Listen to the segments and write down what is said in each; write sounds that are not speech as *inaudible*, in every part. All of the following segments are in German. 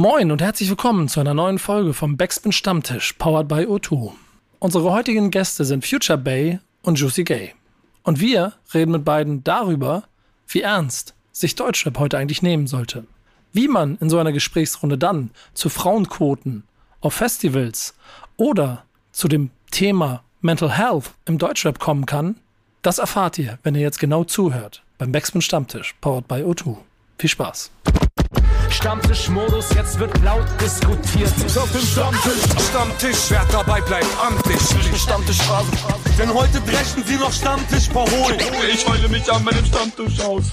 Moin und herzlich willkommen zu einer neuen Folge vom Backspin Stammtisch, powered by O2. Unsere heutigen Gäste sind Future Bay und Juicy Gay. Und wir reden mit beiden darüber, wie ernst sich Deutschrap heute eigentlich nehmen sollte. Wie man in so einer Gesprächsrunde dann zu Frauenquoten auf Festivals oder zu dem Thema Mental Health im Deutschrap kommen kann, das erfahrt ihr, wenn ihr jetzt genau zuhört beim Backspin Stammtisch, powered by O2. Viel Spaß. Stammtischmodus, jetzt wird laut diskutiert. Ist auf dem Stammtisch, Stammtisch, wer dabei bleibt, am Tisch. Stammtischphase. Denn heute brechen sie noch Stammtisch verholen. Ich heule mich an meinem Stammtisch aus.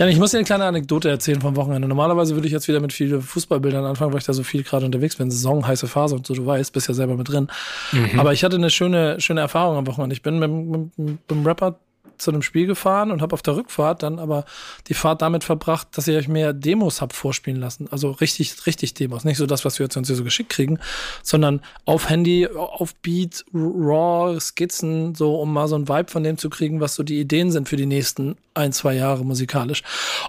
Ja, ich muss dir eine kleine Anekdote erzählen vom Wochenende. Normalerweise würde ich jetzt wieder mit vielen Fußballbildern anfangen, weil ich da so viel gerade unterwegs bin. Saison, heiße Phase und so, du weißt, bist ja selber mit drin. Mhm. Aber ich hatte eine schöne, schöne Erfahrung am Wochenende. Ich bin mit, mit, mit dem Rapper zu einem Spiel gefahren und habe auf der Rückfahrt dann aber die Fahrt damit verbracht, dass ich euch mehr Demos habe vorspielen lassen. Also richtig, richtig Demos. Nicht so das, was wir jetzt uns hier so geschickt kriegen, sondern auf Handy, auf Beat, Raw, Skizzen, so um mal so ein Vibe von dem zu kriegen, was so die Ideen sind für die nächsten ein, zwei Jahre musikalisch.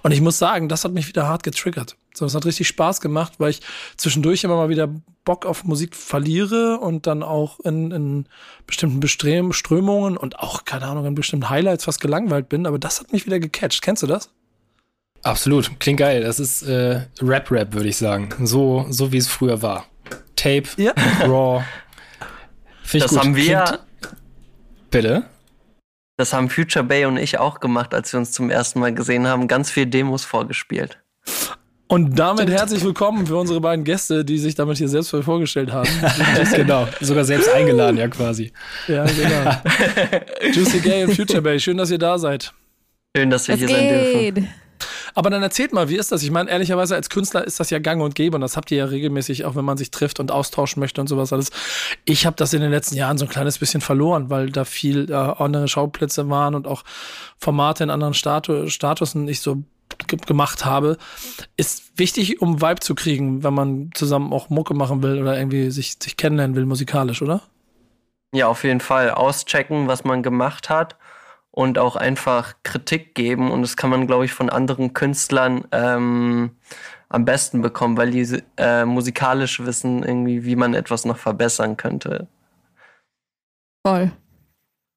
Und ich muss sagen, das hat mich wieder hart getriggert. So, es hat richtig Spaß gemacht, weil ich zwischendurch immer mal wieder Bock auf Musik verliere und dann auch in, in bestimmten Bestrem Strömungen und auch, keine Ahnung, in bestimmten Highlights fast gelangweilt bin. Aber das hat mich wieder gecatcht. Kennst du das? Absolut, klingt geil. Das ist äh, Rap-Rap, würde ich sagen. So, so wie es früher war. Tape, ja. *laughs* Raw. Finde ich das gut. haben wir. Klingt Bitte? Das haben Future Bay und ich auch gemacht, als wir uns zum ersten Mal gesehen haben. Ganz viel Demos vorgespielt. Und damit herzlich willkommen für unsere beiden Gäste, die sich damit hier selbst vorgestellt haben. *laughs* genau, sogar selbst eingeladen, ja quasi. Ja, genau. *laughs* Juicy Gay und Future Bay, schön, dass ihr da seid. Schön, dass wir Was hier geht? sein dürfen. Aber dann erzählt mal, wie ist das? Ich meine, ehrlicherweise als Künstler ist das ja gang und gäbe und das habt ihr ja regelmäßig, auch wenn man sich trifft und austauschen möchte und sowas alles. Ich habe das in den letzten Jahren so ein kleines bisschen verloren, weil da viel äh, andere Schauplätze waren und auch Formate in anderen Statu Statusen nicht so gemacht habe, ist wichtig, um Vibe zu kriegen, wenn man zusammen auch Mucke machen will oder irgendwie sich, sich kennenlernen will musikalisch, oder? Ja, auf jeden Fall. Auschecken, was man gemacht hat und auch einfach Kritik geben. Und das kann man, glaube ich, von anderen Künstlern ähm, am besten bekommen, weil die äh, musikalisch wissen, irgendwie, wie man etwas noch verbessern könnte. Voll.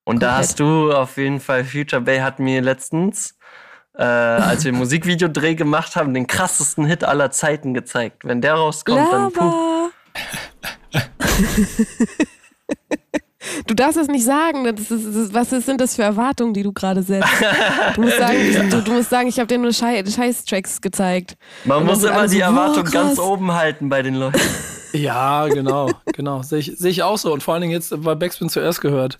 Und Komplett. da hast du auf jeden Fall, Future Bay hat mir letztens äh, als wir Musikvideodreh gemacht haben, den krassesten Hit aller Zeiten gezeigt. Wenn der rauskommt, Lava. dann puh. *laughs* Du darfst es nicht sagen. Das ist, das ist, was sind das für Erwartungen, die du gerade setzt? Du musst sagen, ich, *laughs* du, du, musst sagen, ich habe dir nur Scheiß-Tracks gezeigt. Man muss immer die Erwartung oh, ganz oben halten bei den Leuten. *laughs* Ja, genau, genau. Sehe ich, seh ich auch so. Und vor allen Dingen jetzt, weil Backspin zuerst gehört.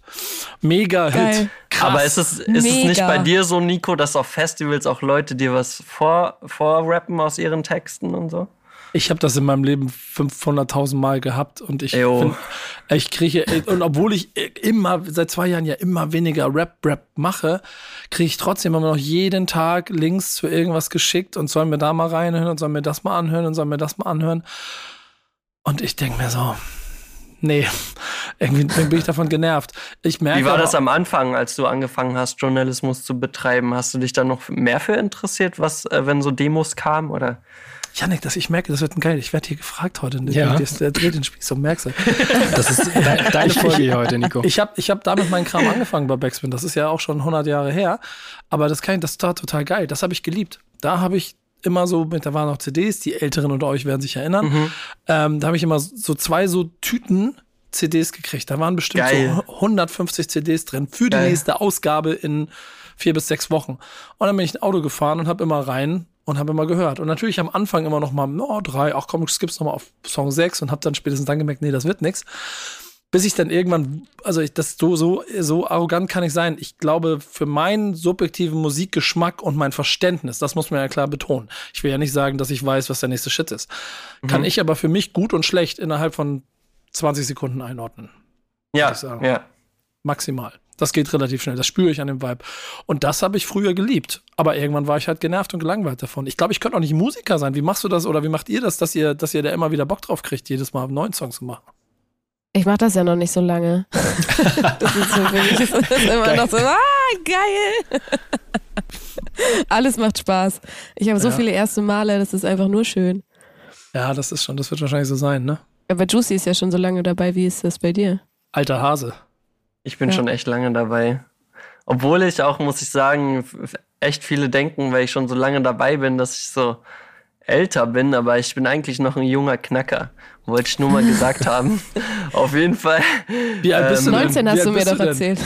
Mega-Hit. Aber ist es, ist es nicht bei dir so, Nico, dass auf Festivals auch Leute dir was vor, vorrappen aus ihren Texten und so? Ich habe das in meinem Leben 500.000 Mal gehabt und ich find, ich kriege und obwohl ich immer seit zwei Jahren ja immer weniger Rap Rap mache, kriege ich trotzdem immer noch jeden Tag Links zu irgendwas geschickt und soll mir da mal reinhören und soll mir das mal anhören und soll mir das mal anhören. Und ich denke mir so, nee, irgendwie bin ich davon genervt. Ich merke Wie war das am Anfang, als du angefangen hast, Journalismus zu betreiben? Hast du dich da noch mehr für interessiert, was, äh, wenn so Demos kamen oder? Janik, das, ich merke, das wird ein geil. Ich werde hier gefragt heute. Ja. Der dreht den Spieß, so merkst *laughs* du. Das ist de *laughs* deine Folge hier heute, Nico. Ich habe ich hab damit meinen Kram angefangen bei Backspin. Das ist ja auch schon 100 Jahre her. Aber das, kann, das war total geil. Das habe ich geliebt. Da habe ich immer so, da waren noch CDs, die Älteren unter euch werden sich erinnern. Mhm. Ähm, da habe ich immer so zwei so Tüten CDs gekriegt. Da waren bestimmt Geil. so 150 CDs drin für die Geil. nächste Ausgabe in vier bis sechs Wochen. Und dann bin ich ein Auto gefahren und habe immer rein und habe immer gehört. Und natürlich am Anfang immer noch mal, oh, drei, ach komm, skipp's noch mal auf Song sechs und habe dann spätestens dann gemerkt, nee, das wird nix bis ich dann irgendwann, also ich, das so, so, so arrogant kann ich sein. Ich glaube, für meinen subjektiven Musikgeschmack und mein Verständnis, das muss man ja klar betonen. Ich will ja nicht sagen, dass ich weiß, was der nächste Shit ist. Mhm. Kann ich aber für mich gut und schlecht innerhalb von 20 Sekunden einordnen. Ja, ja. Maximal. Das geht relativ schnell. Das spüre ich an dem Vibe. Und das habe ich früher geliebt. Aber irgendwann war ich halt genervt und gelangweilt davon. Ich glaube, ich könnte auch nicht Musiker sein. Wie machst du das oder wie macht ihr das, dass ihr, dass ihr da immer wieder Bock drauf kriegt, jedes Mal neuen Songs zu machen? Ich mache das ja noch nicht so lange. *laughs* das ist so für mich ist das immer geil. noch so, ah, geil. Alles macht Spaß. Ich habe so ja. viele erste Male, das ist einfach nur schön. Ja, das ist schon, das wird wahrscheinlich so sein, ne? Aber Juicy ist ja schon so lange dabei. Wie ist das bei dir? Alter Hase. Ich bin Ja. schon echt lange dabei. Obwohl ich auch, muss ich sagen, echt viele denken, weil ich schon so lange dabei bin, dass ich so älter bin, aber ich bin eigentlich noch ein junger Knacker. Wollte ich nur mal gesagt *laughs* haben. Auf jeden Fall Wie alt bist Ähm, du denn? 19 Wie hast du mir doch denn? erzählt.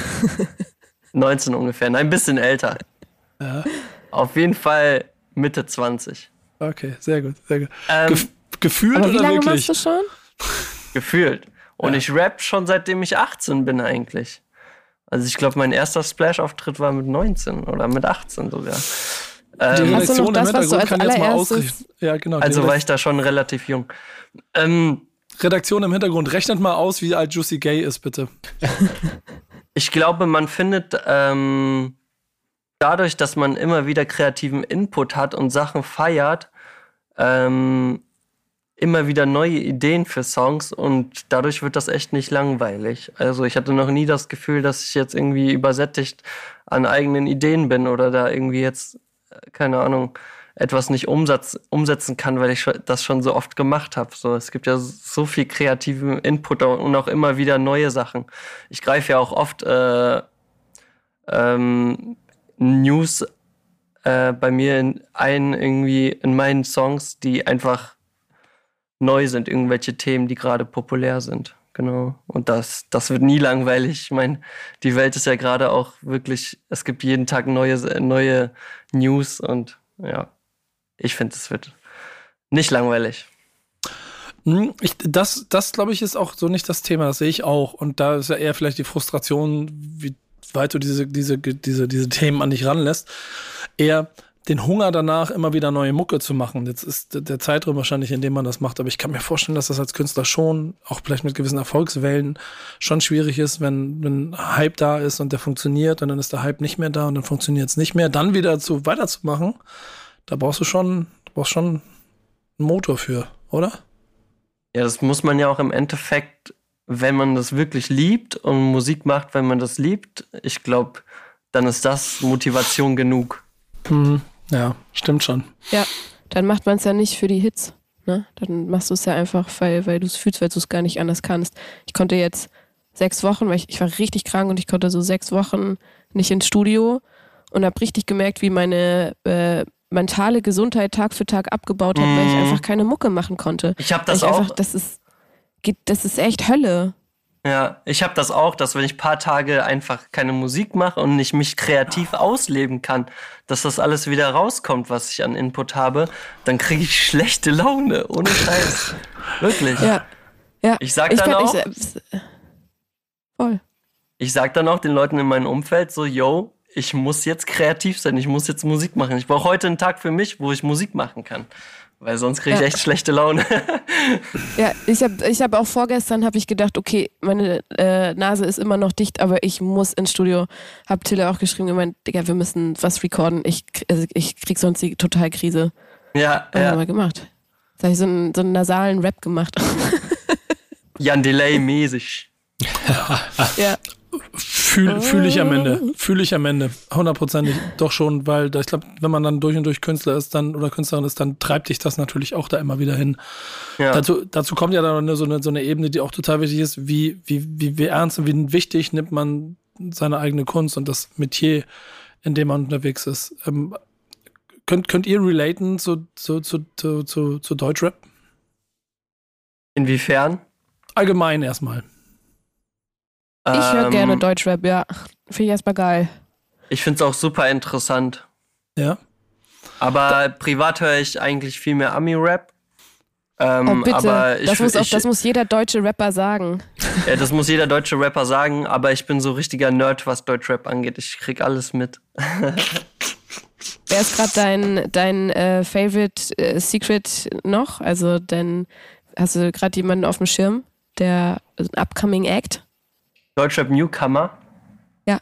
*laughs* 19 ungefähr. Nein, ein bisschen älter. Ja. Auf jeden Fall Mitte 20. Okay, sehr gut, sehr gut. Ähm, Gef gefühlt Aber wie oder lange wirklich? machst du schon? gefühlt. Und Ja. ich rap schon seitdem ich 18 bin eigentlich. Also ich glaube, mein erster Splash-Auftritt war mit 19 oder mit 18 sogar. Die Ähm, das, im Hintergrund kann jetzt mal ausrechnen. Ja, genau. also war ich da schon relativ jung. Ähm, Redaktion im Hintergrund, rechnet mal aus, wie alt Juicy Gay ist, bitte. *laughs* ich glaube, man findet ähm, dadurch, dass man immer wieder kreativen Input hat und Sachen feiert, ähm, immer wieder neue Ideen für Songs und dadurch wird das echt nicht langweilig. Also ich hatte noch nie das Gefühl, dass ich jetzt irgendwie übersättigt an eigenen Ideen bin oder da irgendwie jetzt, äh, keine Ahnung, etwas nicht umsatz, umsetzen kann, weil ich das schon so oft gemacht habe. So, es gibt ja so viel kreativen Input und auch immer wieder neue Sachen. Ich greife ja auch oft äh, ähm, News äh, bei mir in, ein, irgendwie in meinen Songs, die einfach neu sind, irgendwelche Themen, die gerade populär sind. Genau. Und das, das wird nie langweilig. Ich meine, die Welt ist ja gerade auch wirklich, es gibt jeden Tag neue, neue News und ja, ich finde, es wird nicht langweilig. Hm, Ich, das, das glaube ich, ist auch so nicht das Thema, das sehe ich auch. Und da ist ja eher vielleicht die Frustration, wie weit du diese, diese, diese, diese Themen an dich ranlässt. Eher den Hunger danach, immer wieder neue Mucke zu machen. Jetzt ist der- Zeitraum wahrscheinlich, in dem man das macht. Aber ich kann mir vorstellen, dass das als Künstler schon, auch vielleicht mit gewissen Erfolgswellen, schon schwierig ist, wenn, wenn Hype da ist und der funktioniert und dann ist der Hype nicht mehr da und dann funktioniert es nicht mehr. Dann wieder zu, weiterzumachen, da brauchst du schon, du brauchst schon einen Motor für, oder? Ja, das muss man ja auch im Endeffekt, wenn man das wirklich liebt und Musik macht, wenn man das liebt, ich glaube, dann ist das Motivation genug. Mhm. Ja, stimmt schon. Ja, dann macht man es ja nicht für die Hits. Ne? Dann machst du es ja einfach, weil, weil du es fühlst, weil du es gar nicht anders kannst. Ich konnte jetzt sechs Wochen, weil ich, ich war richtig krank und ich konnte so sechs Wochen nicht ins Studio und habe richtig gemerkt, wie meine äh, mentale Gesundheit Tag für Tag abgebaut hat, weil ich Mhm. einfach keine Mucke machen konnte. Ich habe das ich auch. einfach, das ist, geht, das ist echt Hölle. Ja, ich habe das auch, dass wenn ich paar Tage einfach keine Musik mache und nicht mich kreativ ausleben kann, dass das alles wieder rauskommt, was ich an Input habe, dann kriege ich schlechte Laune, ohne Scheiß. *laughs* Wirklich. Ja. Ja. Ich sag Ich dann auch, ich, voll. ich sag dann auch den Leuten in meinem Umfeld so, yo, ich muss jetzt kreativ sein, ich muss jetzt Musik machen. Ich brauche heute einen Tag für mich, wo ich Musik machen kann. Weil sonst kriege ich Ja. echt schlechte Laune. *laughs* Ja, ich habe ich hab auch vorgestern habe ich gedacht, okay, meine äh, Nase ist immer noch dicht, aber ich muss ins Studio. Hab Tille auch geschrieben, gemeint, Digga, wir müssen was recorden. Ich, also ich krieg sonst die total Krise. ja, Was haben ja. wir gemacht? Jetzt habe ich so einen, so einen nasalen Rap gemacht. *laughs* Jan Delay mäßig. ja. *laughs* Fühle fühl ich am Ende. Fühle ich am Ende. Hundertprozentig doch schon, weil da, ich glaube, wenn man dann durch und durch Künstler ist dann oder Künstlerin ist, dann treibt dich das natürlich auch da immer wieder hin. Ja. Dazu, dazu kommt ja dann so, eine, so eine Ebene, die auch total wichtig ist, wie, wie, wie, wie ernst und wie wichtig nimmt man seine eigene Kunst und das Metier, in dem man unterwegs ist. Ähm, könnt, könnt ihr relaten zu, zu, zu, zu, zu, zu Deutschrap? Inwiefern? Allgemein erstmal. Ich höre Ähm, gerne Deutschrap, ja. Finde ich erstmal geil. Ich finde es auch super interessant. Ja. Aber privat höre ich eigentlich viel mehr Ami-Rap. Ähm, Oh, bitte. Aber ich, das, muss auch, ich, das muss jeder deutsche Rapper sagen. ja, das muss jeder deutsche Rapper sagen, aber ich bin so richtiger Nerd, was Deutschrap angeht. Ich krieg alles mit. Wer ist gerade dein, dein äh, Favorite äh, Secret noch? Also, denn hast du gerade jemanden auf dem Schirm, der also ein Upcoming Act? Deutschrap Newcomer. Ja.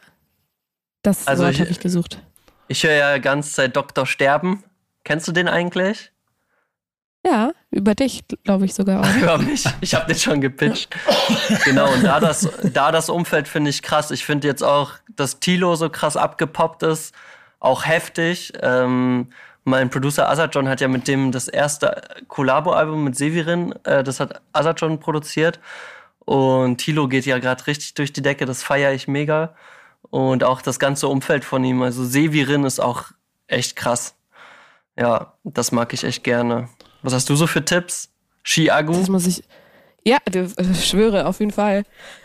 Das Also Wort habe ich gesucht. Ich höre ja ganz Zeit Dr. Sterben. Kennst du den eigentlich? Ja, über dich, glaube ich sogar auch. *laughs* Über mich. Ich habe den schon gepitcht. Genau, und da *laughs* das, da das Umfeld finde ich krass. Ich finde jetzt auch, dass Tilo so krass abgepoppt ist, auch heftig. Ähm, Mein Producer Azadjon hat ja mit dem das erste Collabo-Album mit Severin, äh, das hat Azadjon produziert. Und Tilo geht ja gerade richtig durch die Decke, das feiere ich mega. Und auch das ganze Umfeld von ihm. Also Severin ist auch echt krass. Ja, das mag ich echt gerne. Was hast du so für Tipps? Chiagu? Das muss ich. Ja, ich schwöre, auf jeden Fall.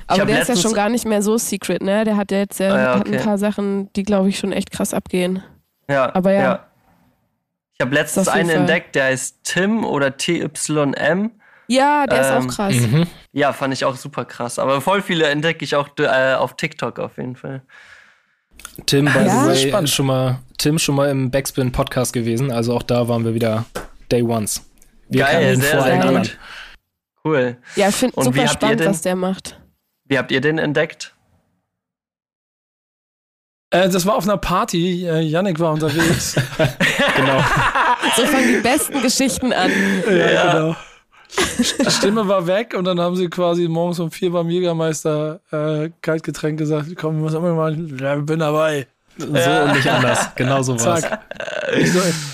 Aber der ist ja schon gar nicht mehr so secret, ne? Der hat ja jetzt äh, ah, ja, okay. ein paar Sachen, die, glaube ich, schon echt krass abgehen. Ja, aber ja. ja. Ich habe letztens einen Fall. entdeckt, der heißt Tim oder TYM. Ja, der ähm, ist auch ähm, krass. Mhm. Ja, fand ich auch super krass. Aber voll viele entdecke ich auch äh, auf TikTok auf jeden Fall. Tim, by ja, the way, spannend. schon mal, Tim schon mal im Backspin Podcast gewesen. Also auch da waren wir wieder Day Ones. Wir Geil, sehr, sehr gut. Cool. Ja, ich finde super spannend, den, was der macht. Wie habt ihr den entdeckt? Äh, das war auf einer Party. Äh, Yannick war unterwegs. *laughs* genau. So fangen die besten Geschichten an. Ja, ja. genau. Die Stimme war weg und dann haben sie quasi morgens um vier beim Jägermeister äh, Kaltgetränk gesagt, komm, wir müssen immer mal, ja, bin dabei. So ja. und nicht anders. Genau so was. Zack.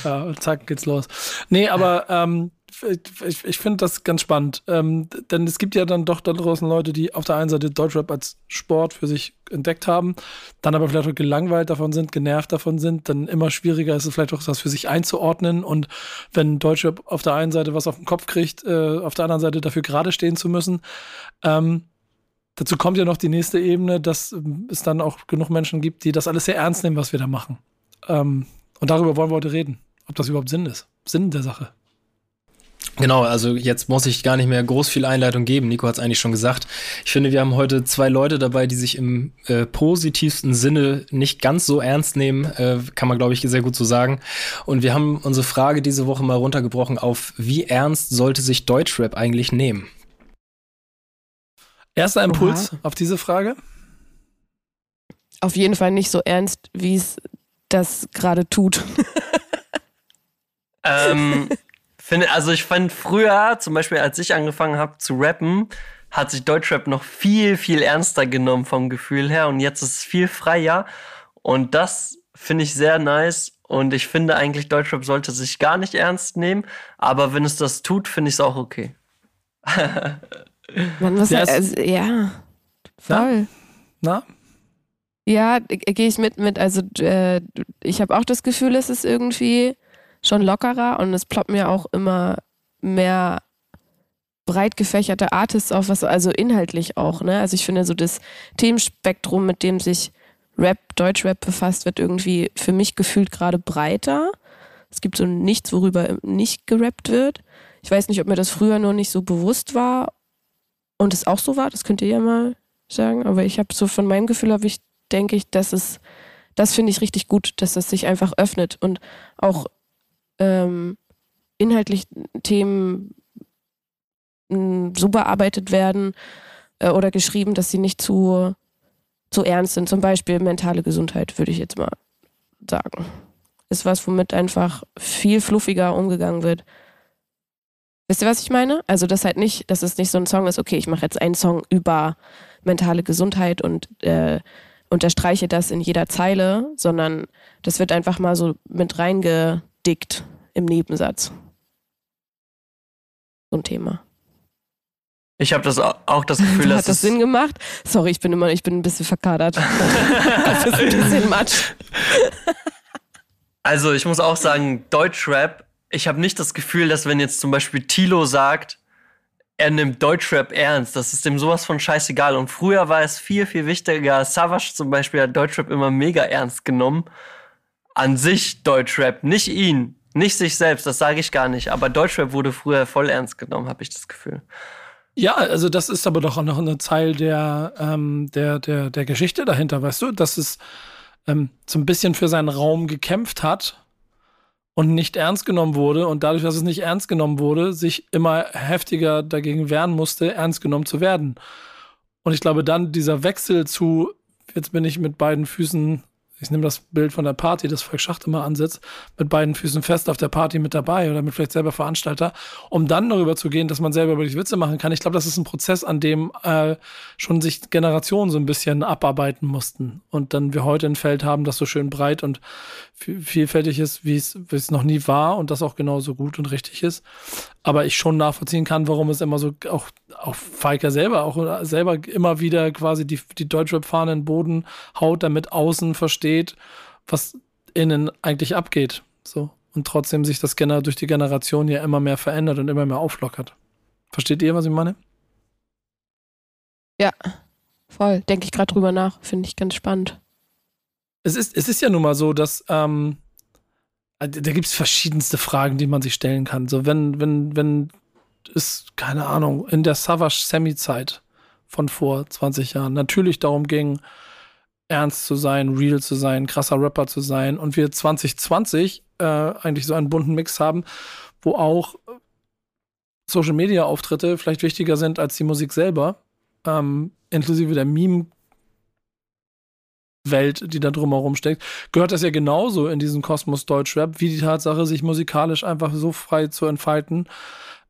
Ja, zack, geht's los. Nee, aber ähm, ich, ich finde das ganz spannend. Ähm, denn es gibt ja dann doch da draußen Leute, die auf der einen Seite Deutschrap als Sport für sich entdeckt haben, dann aber vielleicht auch gelangweilt davon sind, genervt davon sind, dann immer schwieriger ist es vielleicht auch das für sich einzuordnen. Und wenn Deutschrap auf der einen Seite was auf den Kopf kriegt, äh, auf der anderen Seite dafür gerade stehen zu müssen, ähm, Dazu kommt ja noch die nächste Ebene, dass es dann auch genug Menschen gibt, die das alles sehr ernst nehmen, was wir da machen. Ähm, und darüber wollen wir heute reden, ob das überhaupt Sinn ist. Sinn der Sache. Genau, also jetzt muss ich gar nicht mehr groß viel Einleitung geben. Nico hat es eigentlich schon gesagt. Ich finde, wir haben heute zwei Leute dabei, die sich im äh, positivsten Sinne nicht ganz so ernst nehmen, äh, kann man, glaube ich, sehr gut so sagen. Und wir haben unsere Frage diese Woche mal runtergebrochen auf, wie ernst sollte sich Deutschrap eigentlich nehmen? Erster Impuls Oha. auf diese Frage? Auf jeden Fall nicht so ernst, wie es das gerade tut. ähm, *laughs* finde, also ich fand früher, zum Beispiel als ich angefangen habe zu rappen, hat sich Deutschrap noch viel, viel ernster genommen vom Gefühl her und jetzt ist es viel freier und das finde ich sehr nice und ich finde eigentlich Deutschrap sollte sich gar nicht ernst nehmen, aber wenn es das tut, finde ich es auch okay. *laughs* Man muss ja, also, ja voll. Na? Na? Ja, gehe ich mit mit. Also äh, ich habe auch das Gefühl, es ist irgendwie schon lockerer und es ploppt mir auch immer mehr breit gefächerte Artists auf, was also inhaltlich auch, ne? Also ich finde so das Themenspektrum, mit dem sich Rap, Deutschrap befasst, wird irgendwie für mich gefühlt gerade breiter. Es gibt so nichts, worüber nicht gerappt wird. Ich weiß nicht, ob mir das früher nur nicht so bewusst war und es auch so war, das könnt ihr ja mal sagen, aber ich habe so von meinem Gefühl habe ich denke ich, dass es das finde ich richtig gut, dass es sich einfach öffnet und auch ähm, inhaltlich Themen hm, so bearbeitet werden äh, oder geschrieben, dass sie nicht zu, zu ernst sind. Zum Beispiel mentale Gesundheit, würde ich jetzt mal sagen. Ist was, womit einfach viel fluffiger umgegangen wird. Wisst ihr, was ich meine? Also, das halt nicht, dass es nicht so ein Song ist, okay, ich mache jetzt einen Song über mentale Gesundheit und äh, unterstreiche das in jeder Zeile, sondern das wird einfach mal so mit reingedickt im Nebensatz. So ein Thema. Ich habe das auch das Gefühl, *laughs* dass hat das Sinn gemacht. Sorry, ich bin immer, ich bin ein bisschen verkadert. *laughs* das ist ein bisschen matsch. *laughs* Also ich muss auch sagen, Deutschrap. Ich habe nicht das Gefühl, dass wenn jetzt zum Beispiel Tilo sagt, er nimmt Deutschrap ernst. Das ist dem sowas von scheißegal. Und früher war es viel, viel wichtiger. Savage zum Beispiel hat Deutschrap immer mega ernst genommen. An sich Deutschrap, nicht ihn. Nicht sich selbst, das sage ich gar nicht. Aber Deutschrap wurde früher voll ernst genommen, habe ich das Gefühl. Ja, also das ist aber doch auch noch eine Teil der, ähm, der, der, der Geschichte dahinter, weißt du, dass es ähm, so ein bisschen für seinen Raum gekämpft hat und nicht ernst genommen wurde und dadurch, dass es nicht ernst genommen wurde, sich immer heftiger dagegen wehren musste, ernst genommen zu werden. Und ich glaube dann dieser Wechsel zu, jetzt bin ich mit beiden Füßen ich nehme das Bild von der Party, das Volk Schacht immer ansetzt, mit beiden Füßen fest auf der Party mit dabei oder mit vielleicht selber Veranstalter, um dann darüber zu gehen, dass man selber die Witze machen kann. Ich glaube, das ist ein Prozess, an dem äh, schon sich Generationen so ein bisschen abarbeiten mussten. Und dann wir heute ein Feld haben, das so schön breit und vielfältig ist, wie es, wie es noch nie war und das auch genauso gut und richtig ist. Aber ich schon nachvollziehen kann, warum es immer so, auch, auch Falker selber, auch selber immer wieder quasi die, die Deutschrap-Fahne in den Boden haut, damit außen versteht, was innen eigentlich abgeht. So. Und trotzdem sich das durch die Generation ja immer mehr verändert und immer mehr auflockert. Versteht ihr, was ich meine? Ja, voll. Denke ich gerade drüber nach. Finde ich ganz spannend es ist, es ist ja nun mal so, dass ähm, da gibt es verschiedenste Fragen, die man sich stellen kann. So, wenn, wenn, wenn es, keine Ahnung, in der Savage-Semi-Zeit von vor 20 Jahren natürlich darum ging, ernst zu sein, real zu sein, krasser Rapper zu sein und wir 2020 äh, eigentlich so einen bunten Mix haben, wo auch Social Media Auftritte vielleicht wichtiger sind als die Musik selber, ähm, inklusive der Meme Welt, die da drumherum steckt, gehört das ja genauso in diesen Kosmos Deutschrap, wie die Tatsache, sich musikalisch einfach so frei zu entfalten,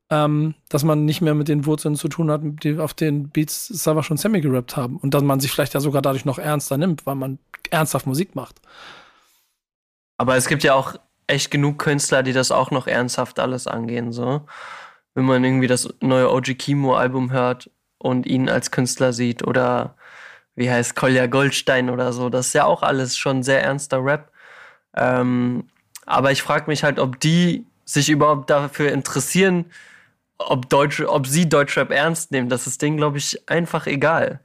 ähm, dass man nicht mehr mit den Wurzeln zu tun hat, die auf den Beats Sava schon semi gerappt haben. Und dass man sich vielleicht ja sogar dadurch noch ernster nimmt, weil man ernsthaft Musik macht. Aber es gibt ja auch echt genug Künstler, die das auch noch ernsthaft alles angehen, so. Wenn man irgendwie das neue OG Kimo Album hört und ihn als Künstler sieht oder wie heißt Kolja Goldstein oder so. Das ist ja auch alles schon sehr ernster Rap. Ähm, aber ich frage mich halt, ob die sich überhaupt dafür interessieren, ob, Deutsch, ob sie Deutschrap ernst nehmen. Das ist denen, glaube ich, einfach egal.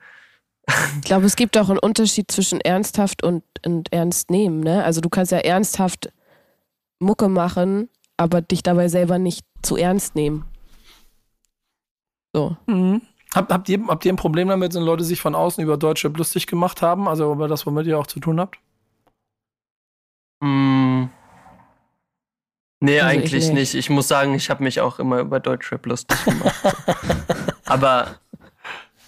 Ich glaube, es gibt auch einen Unterschied zwischen ernsthaft und, und ernst nehmen. Ne? Also du kannst ja ernsthaft Mucke machen, aber dich dabei selber nicht zu ernst nehmen. So. Mhm. Habt, habt, ihr, habt ihr ein Problem damit, wenn Leute sich von außen über Deutsche lustig gemacht haben? Also über das, womit ihr auch zu tun habt? Mm. Nee, also eigentlich ich nicht. Ich muss sagen, ich habe mich auch immer über Deutschrap lustig gemacht. *laughs* aber,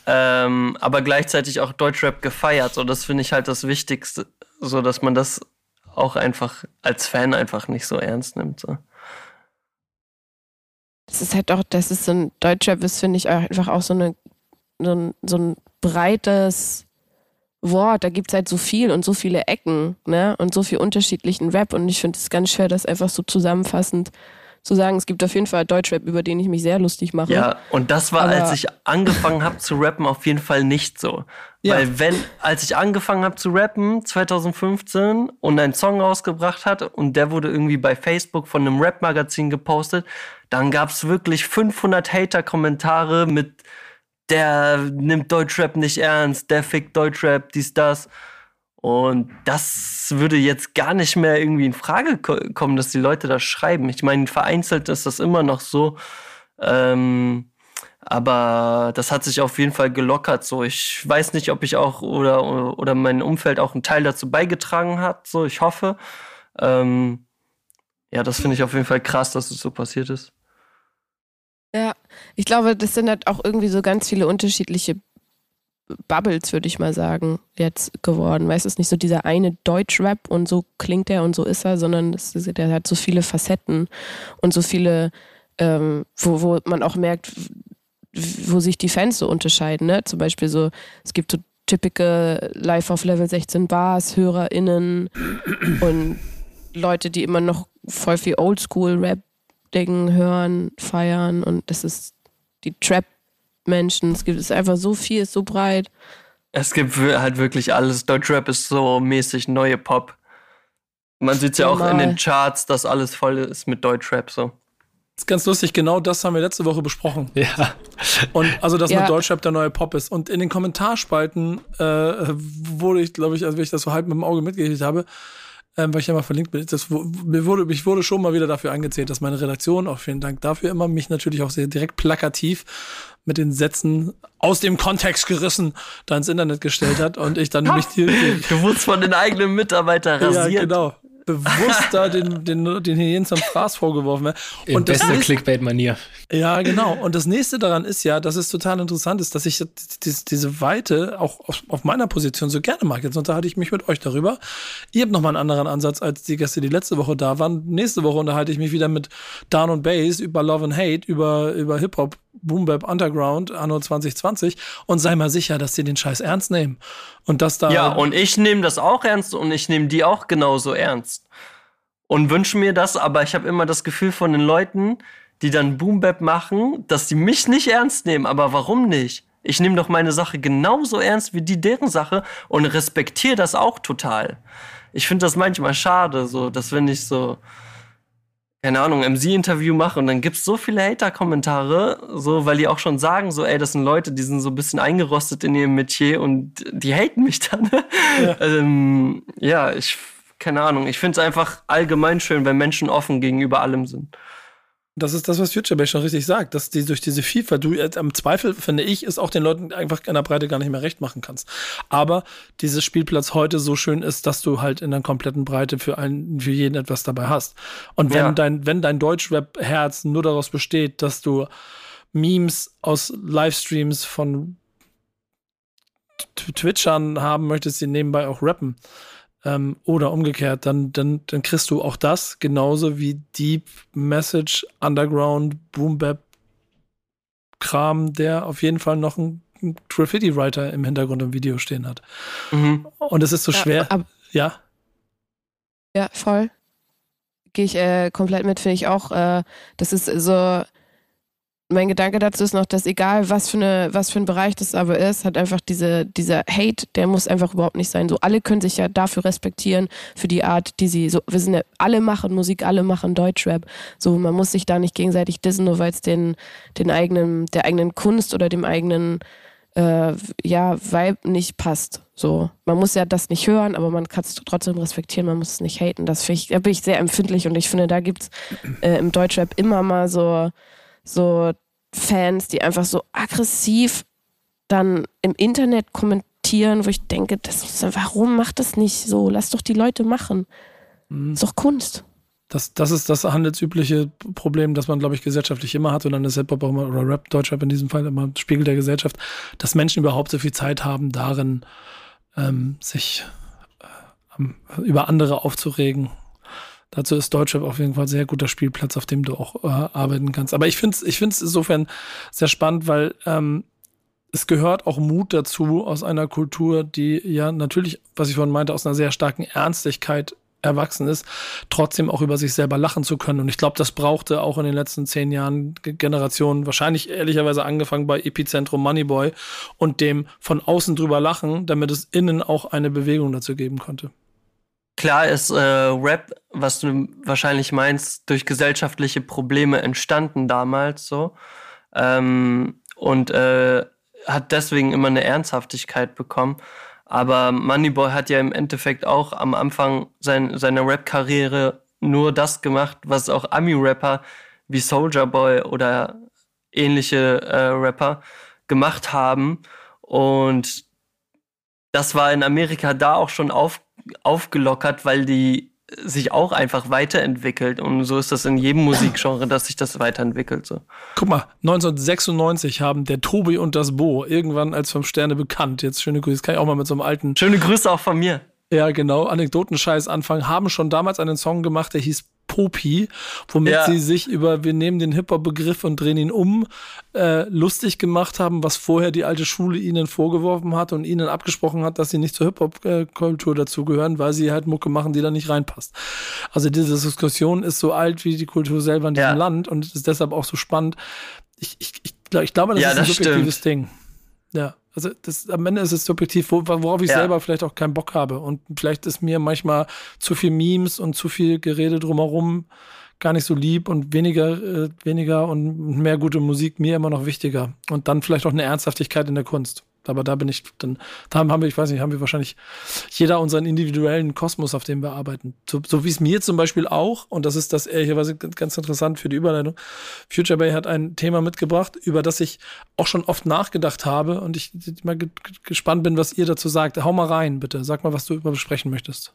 ähm, aber gleichzeitig auch Deutschrap gefeiert. So, das finde ich halt das Wichtigste. So, dass man das auch einfach als Fan einfach nicht so ernst nimmt. So das ist halt auch, das ist so ein Deutschrap ist, finde ich, einfach auch so, eine, so, ein, so ein breites Wort. Da gibt es halt so viel und so viele Ecken, ne? Und so viel unterschiedlichen Rap. Und ich finde es ganz schwer, das einfach so zusammenfassend zu sagen, es gibt auf jeden Fall Deutschrap, über den ich mich sehr lustig mache. Ja, und das war, Aber als ich angefangen habe zu rappen, auf jeden Fall nicht so. Ja. Weil wenn, als ich angefangen habe zu rappen, 2015, und einen Song rausgebracht hat und der wurde irgendwie bei Facebook von einem Rap-Magazin gepostet, dann gab's wirklich 500 Hater-Kommentare mit der nimmt Deutschrap nicht ernst, der fickt Deutschrap, dies, das. Und das würde jetzt gar nicht mehr irgendwie in Frage kommen, dass die Leute das schreiben. Ich meine, vereinzelt ist das immer noch so. Ähm, aber das hat sich auf jeden Fall gelockert. So, ich weiß nicht, ob ich auch oder, oder mein Umfeld auch einen Teil dazu beigetragen hat. So, ich hoffe. Ähm, ja, das finde ich auf jeden Fall krass, dass es so passiert ist. Ja, ich glaube, das sind halt auch irgendwie so ganz viele unterschiedliche Bubbles, würde ich mal sagen, jetzt geworden. Weißt du, es ist nicht so dieser eine Deutschrap und so klingt er und so ist er, sondern ist, der hat so viele Facetten und so viele, ähm, wo, wo man auch merkt, wo sich die Fans so unterscheiden. Ne? Zum Beispiel so, es gibt so typische Live auf Level 16 Bars, HörerInnen und Leute, die immer noch voll viel Oldschool-Rap-Dingen hören, feiern und das ist die Trap- Menschen. Es gibt es einfach so viel, ist so breit. Es gibt halt wirklich alles. Deutschrap ist so mäßig neue Pop. Man sieht ja auch in den Charts, dass alles voll ist mit Deutschrap so. Das ist ganz lustig, genau das haben wir letzte Woche besprochen. Ja. Und also, dass ja. mit Deutschrap der neue Pop ist. Und in den Kommentarspalten äh, wurde ich, glaube ich, als ich das so halb mit dem Auge mitgekriegt habe, ähm, weil ich ja mal verlinkt bin. Das, mir wurde, mich wurde schon mal wieder dafür angezählt, dass meine Redaktion, auch vielen Dank dafür, immer mich natürlich auch sehr direkt plakativ mit den Sätzen aus dem Kontext gerissen da ins Internet gestellt hat und ich dann *laughs* mich die, die Du wurdest von den eigenen Mitarbeitern rasiert. Ja, genau. Bewusst da den, *laughs* den, den Hyänen zum Fraß vorgeworfen werden. In Und das bester Clickbait-Manier. ja, genau. Und das nächste daran ist ja, dass es total interessant ist, dass ich dies- diese Weite auch auf, auf meiner Position so gerne mag. Jetzt unterhalte ich mich mit euch darüber. Ihr habt nochmal einen anderen Ansatz als die Gäste, die letzte Woche da waren. Nächste Woche unterhalte ich mich wieder mit Down und Bass über Love and Hate, über, über Hip-Hop, Boom Bap Underground, Anno 2020. Und sei mal sicher, dass sie den Scheiß ernst nehmen. Und dass da. Ja, und ich nehme das auch ernst und ich nehme die auch genauso ernst. Und wünsche mir das, aber ich habe immer das Gefühl von den Leuten, die dann Boom Bap machen, dass die mich nicht ernst nehmen. Aber warum nicht? Ich nehme doch meine Sache genauso ernst wie die deren Sache und respektiere das auch total. Ich finde das manchmal schade, so, dass wenn ich so, keine Ahnung, MC-Interview mache und dann gibt's so viele Hater-Kommentare, so, weil die auch schon sagen, so, ey, das sind Leute, die sind so ein bisschen eingerostet in ihrem Metier und die haten mich dann. *laughs* Ja, ähm, ja ich, keine Ahnung, ich finde es einfach allgemein schön, wenn Menschen offen gegenüber allem sind. Das ist das, was Future Bass schon richtig sagt, dass die durch diese Vielfalt, du äh, am Zweifel, finde ich, ist auch den Leuten einfach in der Breite gar nicht mehr recht machen kannst. Aber dieses Spielplatz heute so schön ist, dass du halt in der kompletten Breite für einen, für jeden etwas dabei hast. Und wenn Ja. dein, wenn dein Deutschrap-Herz nur daraus besteht, dass du Memes aus Livestreams von Twitchern haben möchtest, die nebenbei auch rappen, ähm, oder umgekehrt, dann, dann, dann kriegst du auch das genauso wie Deep Message, Underground, Boom Bap Kram, der auf jeden Fall noch einen Graffiti-Writer im Hintergrund im Video stehen hat. Mhm. Und es ist so Ja, schwer. ab- Ja, Ja, voll. Gehe ich äh, komplett mit, finde ich auch. Äh, das ist so. Mein Gedanke dazu ist noch, dass egal was für eine, was für ein Bereich das aber ist, hat einfach diese, dieser Hate, der muss einfach überhaupt nicht sein. So alle können sich ja dafür respektieren, für die Art, die sie, so, wir sind ja, alle machen Musik, alle machen Deutschrap. So, man muss sich da nicht gegenseitig dissen, nur weil es den, den eigenen, der eigenen Kunst oder dem eigenen, äh, ja, Vibe nicht passt. So, man muss ja das nicht hören, aber man kann es trotzdem respektieren, man muss es nicht haten. Das ich, da bin ich sehr empfindlich und ich finde, da gibt's äh, im Deutschrap immer mal so, so Fans, die einfach so aggressiv dann im Internet kommentieren, wo ich denke, das ist, warum macht das nicht so? Lass doch die Leute machen. Ist doch Kunst. das, das ist das handelsübliche Problem, das man, glaube ich, gesellschaftlich immer hat. Und dann ist Hip-Hop auch immer, oder Rap, Deutschrap in diesem Fall immer Spiegel der Gesellschaft, dass Menschen überhaupt so viel Zeit haben, darin ähm, sich äh, über andere aufzuregen. Dazu ist Deutschrap auf jeden Fall ein sehr guter Spielplatz, auf dem du auch äh, arbeiten kannst. Aber ich finde es ich find's insofern sehr spannend, weil ähm, es gehört auch Mut dazu aus einer Kultur, die ja natürlich, was ich vorhin meinte, aus einer sehr starken Ernstigkeit erwachsen ist, trotzdem auch über sich selber lachen zu können. Und ich glaube, das brauchte auch in den letzten zehn Jahren Ge- Generationen, wahrscheinlich ehrlicherweise angefangen bei Epizentrum Moneyboy und dem von außen drüber lachen, damit es innen auch eine Bewegung dazu geben konnte. Klar ist äh, Rap, was du wahrscheinlich meinst, durch gesellschaftliche Probleme entstanden damals so. Ähm, und äh, hat deswegen immer eine Ernsthaftigkeit bekommen. Aber Moneyboy hat ja im Endeffekt auch am Anfang sein, seiner Rap-Karriere nur das gemacht, was auch Ami-Rapper wie Soldier Boy oder ähnliche äh, Rapper gemacht haben. Und das war in Amerika da auch schon auf, aufgelockert, weil die sich auch einfach weiterentwickelt. Und so ist das in jedem Musikgenre, dass sich das weiterentwickelt. So. Guck mal, 1996 haben der Tobi und das Bo irgendwann als fünf Sterne bekannt. Jetzt schöne Grüße. Das kann ich auch mal mit so einem alten Schöne Grüße auch von mir. Ja, genau. Anekdotenscheiß anfangen. Haben schon damals einen Song gemacht, der hieß Popi, womit Ja. sie sich über wir nehmen den Hip-Hop-Begriff und drehen ihn um, äh, lustig gemacht haben, was vorher die alte Schule ihnen vorgeworfen hat und ihnen abgesprochen hat, dass sie nicht zur Hip-Hop-Kultur dazugehören, weil sie halt Mucke machen, die da nicht reinpasst. Also diese Diskussion ist so alt wie die Kultur selber in diesem Ja. Land und ist deshalb auch so spannend. Ich, ich, ich, ich glaube, das Ja, ist ein das subjektives Ding. Ja, also das, am Ende ist es subjektiv, wo, worauf ich Ja. selber vielleicht auch keinen Bock habe. Und vielleicht ist mir manchmal zu viel Memes und zu viel Gerede drumherum gar nicht so lieb und weniger, äh, weniger und mehr gute Musik mir immer noch wichtiger. Und dann vielleicht auch eine Ernsthaftigkeit in der Kunst. Aber da bin ich, dann, da haben wir, ich weiß nicht, haben wir wahrscheinlich jeder unseren individuellen Kosmos, auf dem wir arbeiten. So, so wie es mir zum Beispiel auch, und das ist das ehrlicherweise ganz interessant für die Überleitung, Future Bay hat ein Thema mitgebracht, über das ich auch schon oft nachgedacht habe und ich mal ge- ge- gespannt bin, was ihr dazu sagt. Hau mal rein, bitte. Sag mal, was du über besprechen möchtest.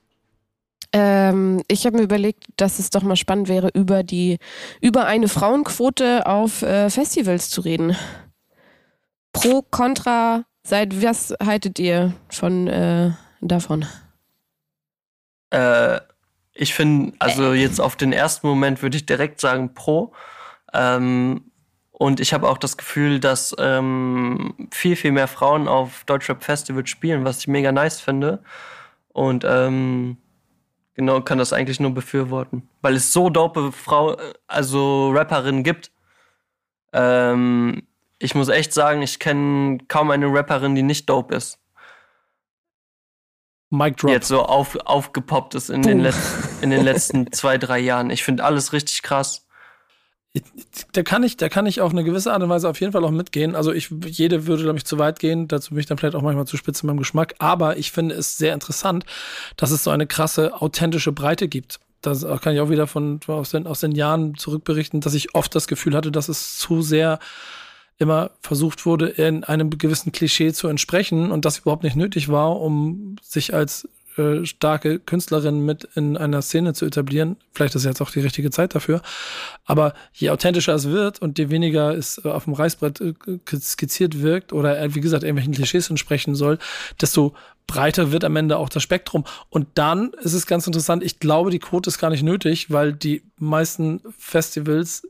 Ähm, ich habe mir überlegt, dass es doch mal spannend wäre, über die über eine Frauenquote auf äh, Festivals zu reden. Pro, Contra, seit was haltet ihr von äh, davon? Äh, ich finde, also jetzt auf den ersten Moment würde ich direkt sagen pro. Ähm, und ich habe auch das Gefühl, dass ähm, viel, viel mehr Frauen auf Deutschrap Festivals spielen, was ich mega nice finde. Und ähm, genau, kann das eigentlich nur befürworten. Weil es so dope Frau, also Rapperinnen gibt. Ähm, ich muss echt sagen, ich kenne kaum eine Rapperin, die nicht dope ist. Mic Drop. Jetzt so auf, aufgepoppt ist in den, Let in den letzten *laughs* zwei, drei Jahren. Ich finde alles richtig krass. Da kann ich, da kann ich auf eine gewisse Art und Weise auf jeden Fall auch mitgehen. Also ich, jede würde, glaube ich, zu weit gehen. Dazu bin ich dann vielleicht auch manchmal zu spitz in meinem Geschmack. Aber ich finde es sehr interessant, dass es so eine krasse, authentische Breite gibt. Das kann ich auch wieder von, aus den, aus den Jahren zurückberichten, dass ich oft das Gefühl hatte, dass es zu sehr immer versucht wurde, in einem gewissen Klischee zu entsprechen und das überhaupt nicht nötig war, um sich als äh, starke Künstlerin mit in einer Szene zu etablieren. Vielleicht ist jetzt auch die richtige Zeit dafür. Aber je authentischer es wird und je weniger es äh, auf dem Reißbrett äh, skizziert wirkt oder wie gesagt irgendwelchen Klischees entsprechen soll, desto breiter wird am Ende auch das Spektrum. Und dann ist es ganz interessant, ich glaube, die Quote ist gar nicht nötig, weil die meisten Festivals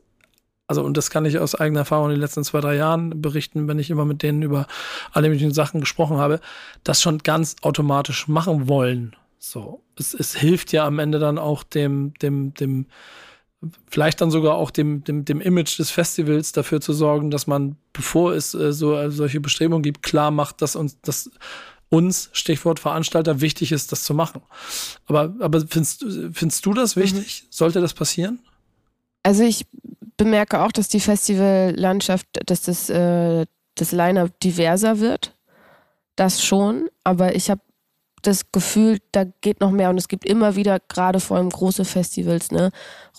also und das kann ich aus eigener Erfahrung in den letzten zwei, drei Jahren berichten, wenn ich immer mit denen über alle möglichen Sachen gesprochen habe, das schon ganz automatisch machen wollen. So, es, es hilft ja am Ende dann auch dem, dem, dem, vielleicht dann sogar auch dem, dem, dem Image des Festivals dafür zu sorgen, dass man, bevor es äh, so äh, solche Bestrebungen gibt, klar macht, dass uns das uns, Stichwort Veranstalter, wichtig ist, das zu machen. Aber, aber findest, findest du das wichtig? Mhm. Sollte das passieren? Also ich bemerke auch, dass die Festivallandschaft, dass das, äh, das Line-Up diverser wird. Das schon, aber ich habe das Gefühl, da geht noch mehr und es gibt immer wieder, gerade vor allem große Festivals, ne,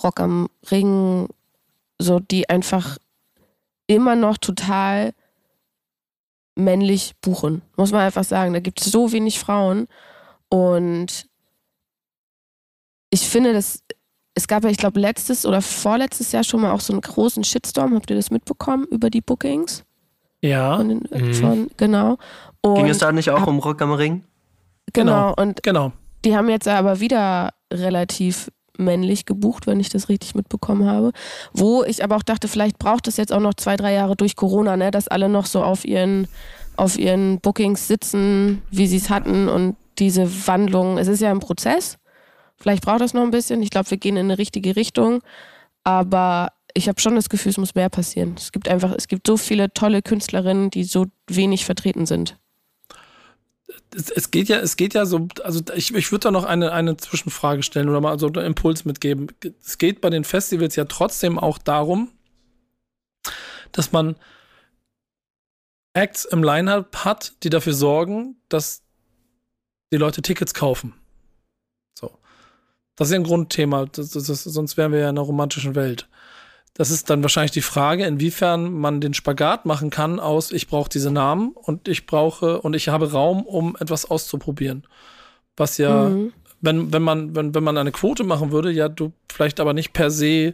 Rock am Ring, so die einfach immer noch total männlich buchen. Muss man einfach sagen. Da gibt es so wenig Frauen und ich finde, das es gab ja, ich glaube, letztes oder vorletztes Jahr schon mal auch so einen großen Shitstorm. Habt ihr das mitbekommen über die Bookings? Ja. Von den, mhm. von, genau. Und Ging es da nicht auch hab, um Rock am Ring? Genau, genau. Und genau. die haben jetzt aber wieder relativ männlich gebucht, wenn ich das richtig mitbekommen habe. Wo ich aber auch dachte, vielleicht braucht es jetzt auch noch zwei, drei Jahre durch Corona, ne, dass alle noch so auf ihren, auf ihren Bookings sitzen, wie sie es hatten und diese Wandlung. Es ist ja ein Prozess. Vielleicht braucht das noch ein bisschen. Ich glaube, wir gehen in eine richtige Richtung. Aber ich habe schon das Gefühl, es muss mehr passieren. Es gibt einfach, es gibt so viele tolle Künstlerinnen, die so wenig vertreten sind. Es, geht ja, es geht ja so, also ich, ich würde da noch eine, eine Zwischenfrage stellen oder mal so einen Impuls mitgeben. Es geht bei den Festivals ja trotzdem auch darum, dass man Acts im Line-Up hat, die dafür sorgen, dass die Leute Tickets kaufen. Das ist ja ein Grundthema, das, das, das, sonst wären wir ja in einer romantischen Welt. Das ist dann wahrscheinlich die Frage, inwiefern man den Spagat machen kann aus, ich brauche diese Namen und ich brauche und ich habe Raum, um etwas auszuprobieren. Was ja, mhm. wenn, wenn man, wenn, wenn man eine Quote machen würde, ja, du vielleicht aber nicht per se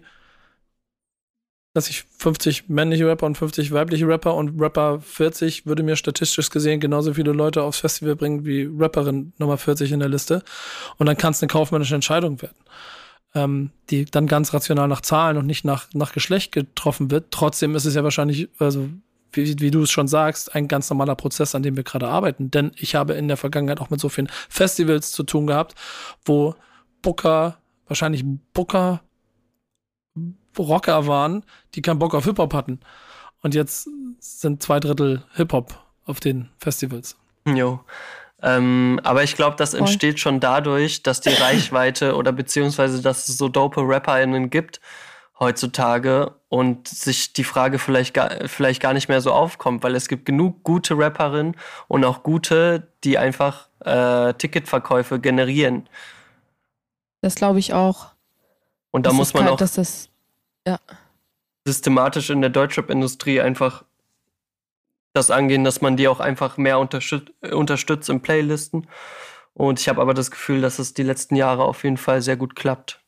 dass ich 50 männliche Rapper und 50 weibliche Rapper und Rapper 40 würde mir statistisch gesehen genauso viele Leute aufs Festival bringen wie Rapperin Nummer 40 in der Liste. Und dann kann es eine kaufmännische Entscheidung werden, ähm, die dann ganz rational nach Zahlen und nicht nach, nach Geschlecht getroffen wird. Trotzdem ist es ja wahrscheinlich, also wie, wie du es schon sagst, ein ganz normaler Prozess, an dem wir gerade arbeiten. Denn ich habe in der Vergangenheit auch mit so vielen Festivals zu tun gehabt, wo Booker, wahrscheinlich Booker, Rocker waren, die keinen Bock auf Hip-Hop hatten. Und jetzt sind zwei Drittel Hip-Hop auf den Festivals. Jo. Ähm, aber ich glaube, das entsteht schon dadurch, dass die *coughs* Reichweite oder beziehungsweise, dass es so dope RapperInnen gibt heutzutage und sich die Frage vielleicht gar, vielleicht gar nicht mehr so aufkommt, weil es gibt genug gute Rapperinnen und auch gute, die einfach äh, Ticketverkäufe generieren. Das glaube ich auch. Und da das muss man auch. Dass das ja. systematisch in der Deutschrap-Industrie einfach das angehen, dass man die auch einfach mehr unterstützt, unterstützt in Playlisten Und ich habe aber das Gefühl, dass es die letzten Jahre auf jeden Fall sehr gut klappt.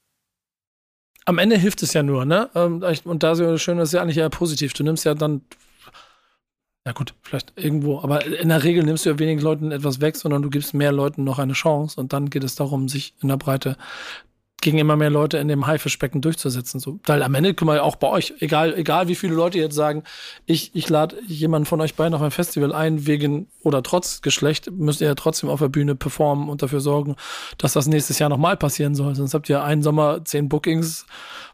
Am Ende hilft es ja nur, ne? Ähm, Und da ist ja schön, das ist ja eigentlich eher positiv. Du nimmst ja dann, ja gut, vielleicht irgendwo, aber in der Regel nimmst du ja wenigen Leuten etwas weg, sondern du gibst mehr Leuten noch eine Chance und dann geht es darum, sich in der Breite gegen immer mehr Leute in dem Haifischbecken durchzusetzen. So. Weil am Ende können wir auch bei euch, egal, egal wie viele Leute jetzt sagen, ich, ich lade jemanden von euch beiden auf ein Festival ein, wegen oder trotz Geschlecht, müsst ihr ja trotzdem auf der Bühne performen und dafür sorgen, dass das nächstes Jahr nochmal passieren soll. Sonst habt ihr einen Sommer zehn Bookings,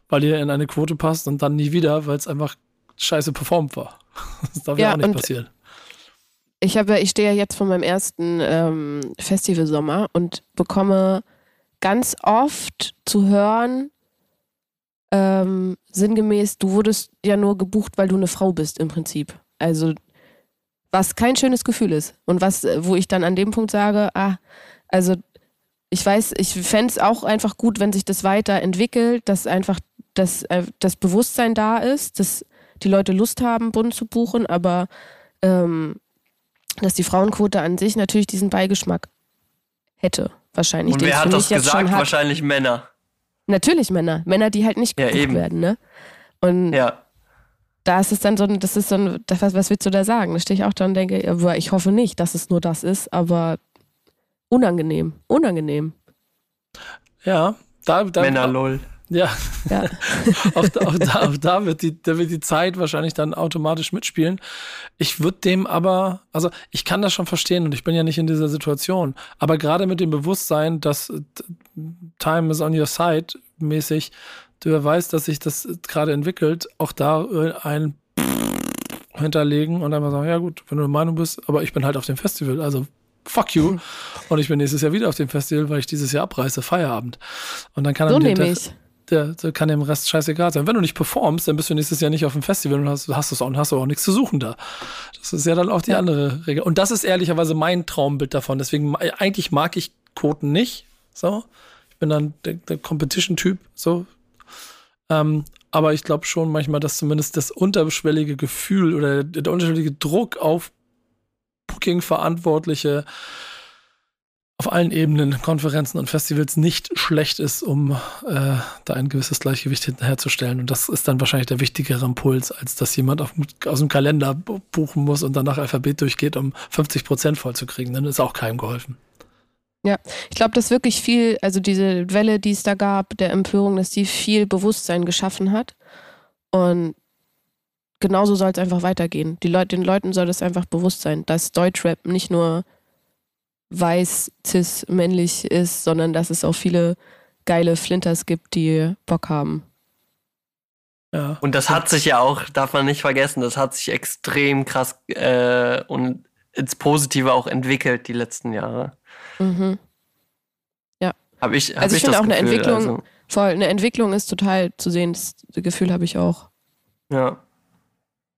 weil ihr in eine Quote passt und dann nie wieder, weil es einfach scheiße performt war. *laughs* Das darf ja, ja auch nicht passieren. Ich habe, ich stehe ja jetzt vor meinem ersten ähm, Festivalsommer und bekomme ganz oft zu hören, ähm, sinngemäß, du wurdest ja nur gebucht, weil du eine Frau bist im Prinzip. Also was kein schönes Gefühl ist. Und was, wo ich dann an dem Punkt sage, ah, also ich weiß, ich fände es auch einfach gut, wenn sich das weiterentwickelt, dass einfach das, äh, das Bewusstsein da ist, dass die Leute Lust haben, bunt zu buchen, aber ähm, dass die Frauenquote an sich natürlich diesen Beigeschmack hätte wahrscheinlich. Und wer hat das gesagt? Wahrscheinlich Männer. Natürlich Männer. Männer, die halt nicht gebucht ja, werden, ne? Und ja. da ist es dann so, das ist so ein, was, was willst du da sagen? Da stehe ich auch da und denke, ich hoffe nicht, dass es nur das ist, aber unangenehm. Unangenehm. Ja, da, da Männer lol. Ja, ja. *laughs* auch, auch, da, auch da, wird die, da wird die Zeit wahrscheinlich dann automatisch mitspielen. Ich würde dem aber, also ich kann das schon verstehen und ich bin ja nicht in dieser Situation, aber gerade mit dem Bewusstsein, dass Time is on your side mäßig, du weißt, dass sich das gerade entwickelt, auch da ein *laughs* hinterlegen und einfach sagen, ja gut, wenn du der Meinung bist, aber ich bin halt auf dem Festival, also fuck you. Und ich bin nächstes Jahr wieder auf dem Festival, weil ich dieses Jahr abreiße, Feierabend. Und dann kann so nehme ich der, der kann dem Rest scheißegal sein. Wenn du nicht performst, dann bist du nächstes Jahr nicht auf dem Festival und hast, hast es auch hast auch nichts zu suchen da. Das ist ja dann auch die andere Regel. Und das ist ehrlicherweise mein Traumbild davon. Deswegen, eigentlich mag ich Quoten nicht. So. Ich bin dann der, der Competition-Typ, so. Ähm, aber ich glaube schon manchmal, dass zumindest das unterschwellige Gefühl oder der unterschwellige Druck auf Booking-Verantwortliche auf allen Ebenen, Konferenzen und Festivals nicht schlecht ist, um äh, da ein gewisses Gleichgewicht herzustellen. Und das ist dann wahrscheinlich der wichtigere Impuls, als dass jemand auf, aus dem Kalender buchen muss und dann nach Alphabet durchgeht, um 50 Prozent vollzukriegen. Dann ist auch keinem geholfen. Ja, ich glaube, dass wirklich viel, also diese Welle, die es da gab, der Empörung, dass die viel Bewusstsein geschaffen hat. Und genauso soll es einfach weitergehen. Die Leute, den Leuten soll es einfach bewusst sein, dass Deutschrap nicht nur weiß, cis, männlich ist, sondern dass es auch viele geile Flinters gibt, die Bock haben. Ja. Und das hat sich ja auch, darf man nicht vergessen, das hat sich extrem krass äh, und ins Positive auch entwickelt die letzten Jahre. Mhm. Ja. Hab ich, hab also ich, ich finde auch Gefühl, eine Entwicklung, also. voll, eine Entwicklung ist total zu sehen, das Gefühl habe ich auch. Ja.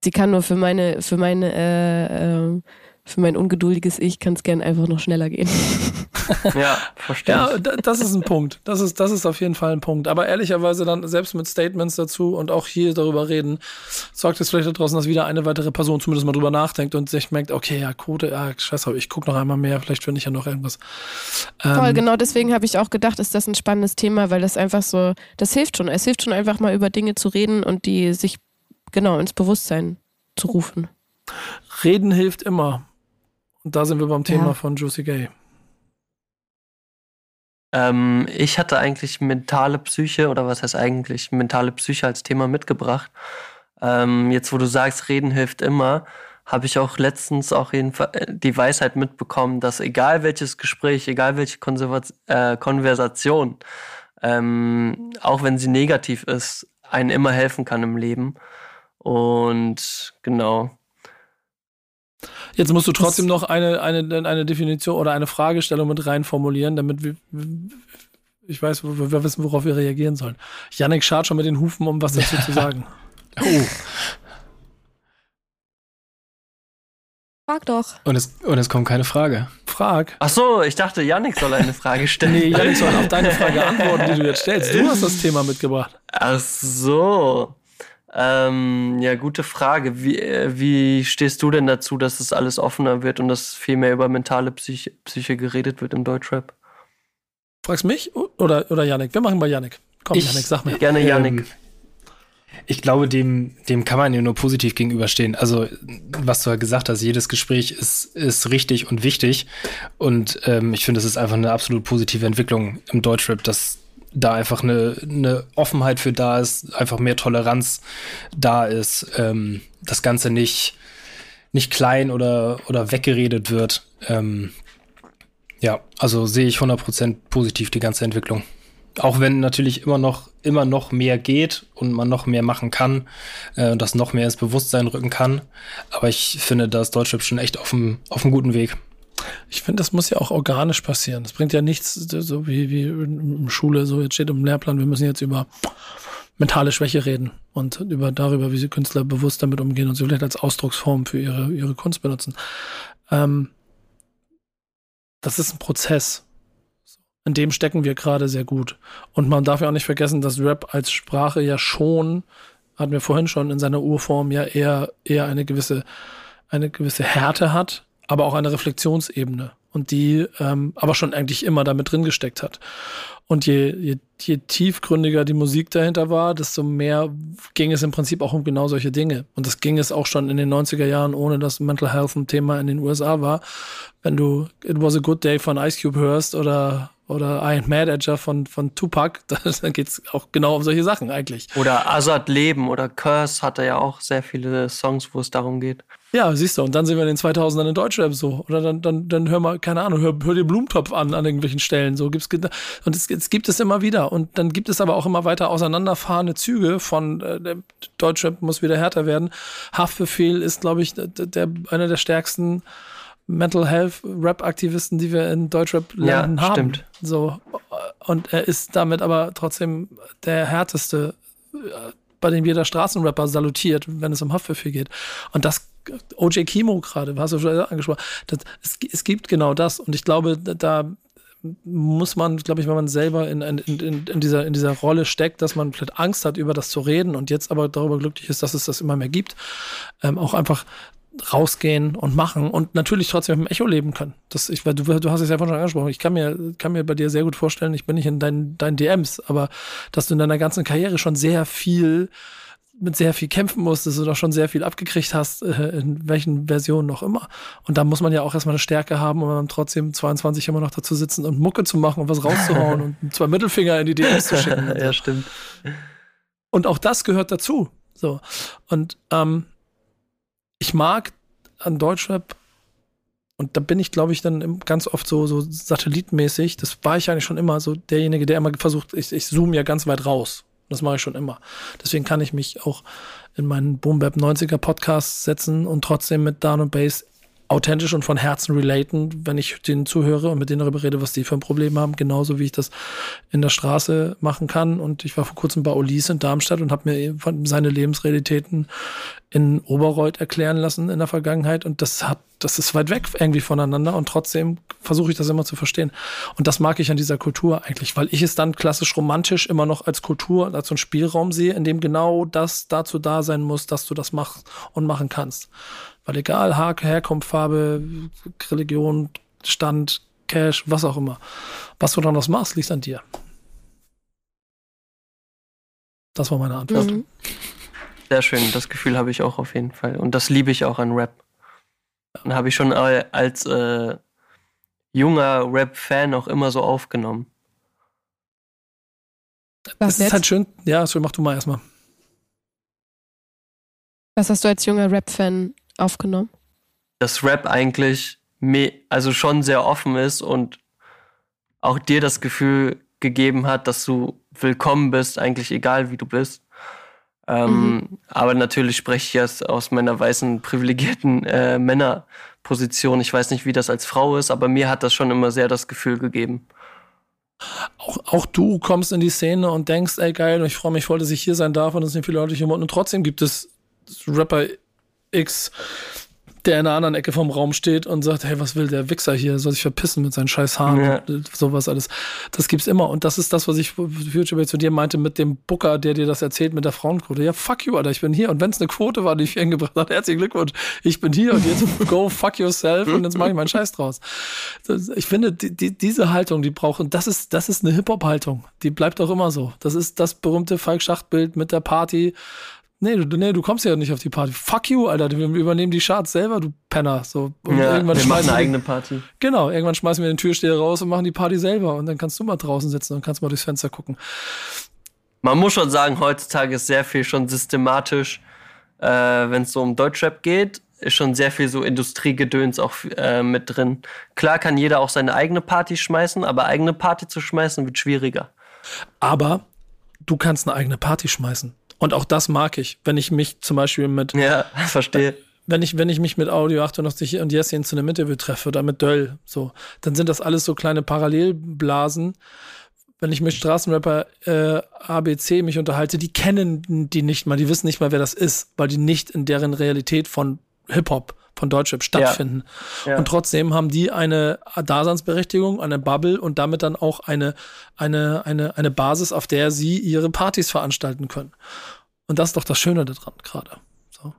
Sie kann nur für meine, für meine äh, äh, für mein ungeduldiges Ich kann es gern einfach noch schneller gehen. *laughs* ja, verstehe. Ja, das ist ein Punkt. Das ist, das ist auf jeden Fall ein Punkt. Aber ehrlicherweise dann selbst mit Statements dazu und auch hier darüber reden, sorgt es vielleicht draußen, dass wieder eine weitere Person zumindest mal drüber nachdenkt und sich merkt, okay, ja, Quote, ja, scheiße, ich gucke noch einmal mehr, vielleicht finde ich ja noch irgendwas. Ähm, Voll, genau deswegen habe ich auch gedacht, ist das ein spannendes Thema, weil das einfach so, das hilft schon. Es hilft schon einfach mal über Dinge zu reden und die sich genau ins Bewusstsein zu rufen. Reden hilft immer. Und da sind wir beim Thema ja. von Juicy Gay. Ähm, ich hatte eigentlich mentale Psyche, oder was heißt eigentlich mentale Psyche als Thema mitgebracht. Ähm, jetzt, wo du sagst, reden hilft immer, habe ich auch letztens auch äh, die Weisheit mitbekommen, dass egal welches Gespräch, egal welche Konservat äh, Konversation, ähm, auch wenn sie negativ ist, einen immer helfen kann im Leben. Und genau, Jetzt musst du trotzdem noch eine, eine, eine Definition oder eine Fragestellung mit rein formulieren, damit wir, ich weiß, wir, wir wissen, worauf wir reagieren sollen. Yannick schart schon mit den Hufen, um was dazu zu *laughs* sagen. Oh. Frag doch. Und es, und es kommt keine Frage. Frag. Ach so, ich dachte, Yannick soll eine Frage stellen. nee, Yannick soll auf deine Frage antworten, die du jetzt stellst. Du hast das Thema mitgebracht. Ach so. Ähm, ja, gute Frage. Wie, äh, wie stehst du denn dazu, dass es alles offener wird und dass viel mehr über mentale Psyche, Psyche geredet wird im Deutschrap? Fragst mich oder, oder Yannick? Wir machen bei Yannick. Komm, Ich- Yannick, sag mir. Gerne Yannick. Ähm, ich glaube, dem, dem kann man ja nur positiv gegenüberstehen. Also, was du ja gesagt hast, jedes Gespräch ist, ist richtig und wichtig. Und ähm, ich finde, es ist einfach eine absolut positive Entwicklung im Deutschrap, dass da einfach eine, eine Offenheit für da ist, einfach mehr Toleranz da ist, ähm, das Ganze nicht, nicht klein oder, oder weggeredet wird. Ähm, ja, also sehe ich 100% positiv die ganze Entwicklung. Auch wenn natürlich immer noch, immer noch mehr geht und man noch mehr machen kann, äh, und das noch mehr ins Bewusstsein rücken kann. Aber ich finde, da ist Deutschrap schon echt auf einem, auf einem guten Weg. Ich finde, das muss ja auch organisch passieren. Das bringt ja nichts, so wie, wie in Schule, so jetzt steht im Lehrplan, wir müssen jetzt über mentale Schwäche reden und über darüber, wie sie Künstler bewusst damit umgehen und sie vielleicht als Ausdrucksform für ihre, ihre Kunst benutzen. Ähm, das ist ein Prozess. In dem stecken wir gerade sehr gut. Und man darf ja auch nicht vergessen, dass Rap als Sprache ja schon, hatten wir vorhin schon in seiner Urform ja eher, eher eine gewisse, eine gewisse Härte hat, aber auch eine Reflexionsebene. Und die ähm, aber schon eigentlich immer damit drin gesteckt hat. Und je, je, je tiefgründiger die Musik dahinter war, desto mehr ging es im Prinzip auch um genau solche Dinge. Und das ging es auch schon in den 90er Jahren, ohne dass Mental Health ein Thema in den USA war. Wenn du It Was a Good Day von Ice Cube hörst oder, oder I Ain't Mad at von, von Tupac, *laughs* dann geht's auch genau um solche Sachen eigentlich. Oder Azad Leben oder Curse hatte ja auch sehr viele Songs, wo es darum geht. Ja, siehst du, und dann sind wir in den 2000ern in Deutschrap so. Oder dann, dann, dann hör mal, keine Ahnung, hör, hör dir Blumentopf an an irgendwelchen Stellen. So gibt's und es, es gibt es immer wieder. Und dann gibt es aber auch immer weiter auseinanderfahrende Züge von äh, Deutschrap muss wieder härter werden. Haftbefehl ist, glaube ich, der, der, einer der stärksten Mental Health Rap-Aktivisten, die wir in Deutschrap-Ländern Ja, haben. stimmt. So. Und er ist damit aber trotzdem der härteste, äh, bei dem jeder Straßenrapper salutiert, wenn es um Haftbefehl geht. Und das OJ Kimo gerade, hast du schon angesprochen. Das, es, es gibt genau das. Und ich glaube, da muss man, glaube ich, wenn man selber in, in, in, in, dieser, in dieser Rolle steckt, dass man vielleicht Angst hat, über das zu reden und jetzt aber darüber glücklich ist, dass es das immer mehr gibt, ähm, auch einfach rausgehen und machen und natürlich trotzdem im Echo leben können. Das, ich, du, du hast es ja vorhin schon angesprochen. Ich kann mir, kann mir bei dir sehr gut vorstellen, ich bin nicht in deinen, deinen DMs, aber dass du in deiner ganzen Karriere schon sehr viel mit sehr viel kämpfen musstest oder schon sehr viel abgekriegt hast, äh, in welchen Versionen noch immer. Und da muss man ja auch erstmal eine Stärke haben, um dann trotzdem 22 immer noch dazu sitzen und Mucke zu machen und was rauszuhauen *laughs* und zwei Mittelfinger in die DMs zu schicken. so. *laughs* ja, stimmt. Und auch das gehört dazu. So. Und ähm, ich mag an Deutschrap, und da bin ich, glaube ich, dann ganz oft so, so satellitmäßig, das war ich eigentlich schon immer so derjenige, der immer versucht, ich, ich zoome ja ganz weit raus. Das mache ich schon immer. Deswegen kann ich mich auch in meinen Boom Bap 90er Podcast setzen und trotzdem mit Dan und Bass authentisch und von Herzen relaten, wenn ich denen zuhöre und mit denen darüber rede, was die für ein Problem haben, genauso wie ich das in der Straße machen kann. Und ich war vor kurzem bei Ulis in Darmstadt und habe mir seine Lebensrealitäten in Oberreuth erklären lassen in der Vergangenheit. Und das hat, das ist weit weg irgendwie voneinander und trotzdem versuche ich das immer zu verstehen. Und das mag ich an dieser Kultur eigentlich, weil ich es dann klassisch romantisch immer noch als Kultur, als so einen Spielraum sehe, in dem genau das dazu da sein muss, dass du das machst und machen kannst. Weil egal, Her Herkunft, Farbe, Religion, Stand, Cash, was auch immer. Was du daraus machst, liegt an dir. Das war meine Antwort. Mhm. Sehr schön. Das Gefühl habe ich auch auf jeden Fall. Und das liebe ich auch an Rap. Und habe ich schon als äh, junger Rap-Fan auch immer so aufgenommen. Was ist jetzt? halt schön. Ja, so mach du mal erstmal. Was hast du als junger Rap-Fan aufgenommen? Dass Rap eigentlich also schon sehr offen ist und auch dir das Gefühl gegeben hat, dass du willkommen bist, eigentlich egal wie du bist. Ähm, Aber natürlich spreche ich jetzt aus meiner weißen, privilegierten äh, Männerposition. Ich weiß nicht, wie das als Frau ist, aber mir hat das schon immer sehr das Gefühl gegeben. Auch, auch du kommst in die Szene und denkst, ey geil, und ich freue mich voll, dass ich hier sein darf und es sind viele Leute hier unten. Und trotzdem gibt es Rapper X, der in einer anderen Ecke vom Raum steht und sagt, hey, was will der Wichser hier? Soll sich verpissen mit seinen scheiß Haaren Ja. und sowas alles. Das gibt's immer. Und das ist das, was ich Future zu dir meinte mit dem Booker, der dir das erzählt mit der Frauenquote. Ja, fuck you, Alter, ich bin hier. Und wenn es eine Quote war, die ich hingebracht habe, herzlichen Glückwunsch. Ich bin hier und jetzt *laughs* go fuck yourself und jetzt mache ich meinen Scheiß draus. Ich finde, die, die, diese Haltung, die brauchen, das ist, das ist eine Hip-Hop-Haltung. Die bleibt auch immer so. Das ist das berühmte Falk-Schacht-Bild mit der Party. Nee du, nee, du kommst ja nicht auf die Party. Fuck you, Alter. Wir übernehmen die Charts selber, du Penner. So. Und Ja, irgendwann wir machen schmeißen eine eigene Party. Genau, irgendwann schmeißen wir den Türsteher raus und machen die Party selber. Und dann kannst du mal draußen sitzen und kannst mal durchs Fenster gucken. Man muss schon sagen, heutzutage ist sehr viel schon systematisch, äh, wenn es so um Deutschrap geht, ist schon sehr viel so Industriegedöns auch äh, mit drin. Klar kann jeder auch seine eigene Party schmeißen, aber eigene Party zu schmeißen wird schwieriger. Aber du kannst eine eigene Party schmeißen. Und auch das mag ich, wenn ich mich zum Beispiel mit, Ja, verstehe. wenn ich, wenn ich mich mit Audio 88 und Jessin zu einem Interview treffe oder mit Döll, so, dann sind das alles so kleine Parallelblasen. Wenn ich mit Straßenrapper äh, ABC mich unterhalte, die kennen die nicht mal, die wissen nicht mal, wer das ist, weil die nicht in deren Realität von Hip-Hop, von Deutschrap stattfinden. Ja. Und trotzdem haben die eine Daseinsberechtigung, eine Bubble und damit dann auch eine, eine, eine, eine Basis, auf der sie ihre Partys veranstalten können. Und das ist doch das Schöne daran gerade. So.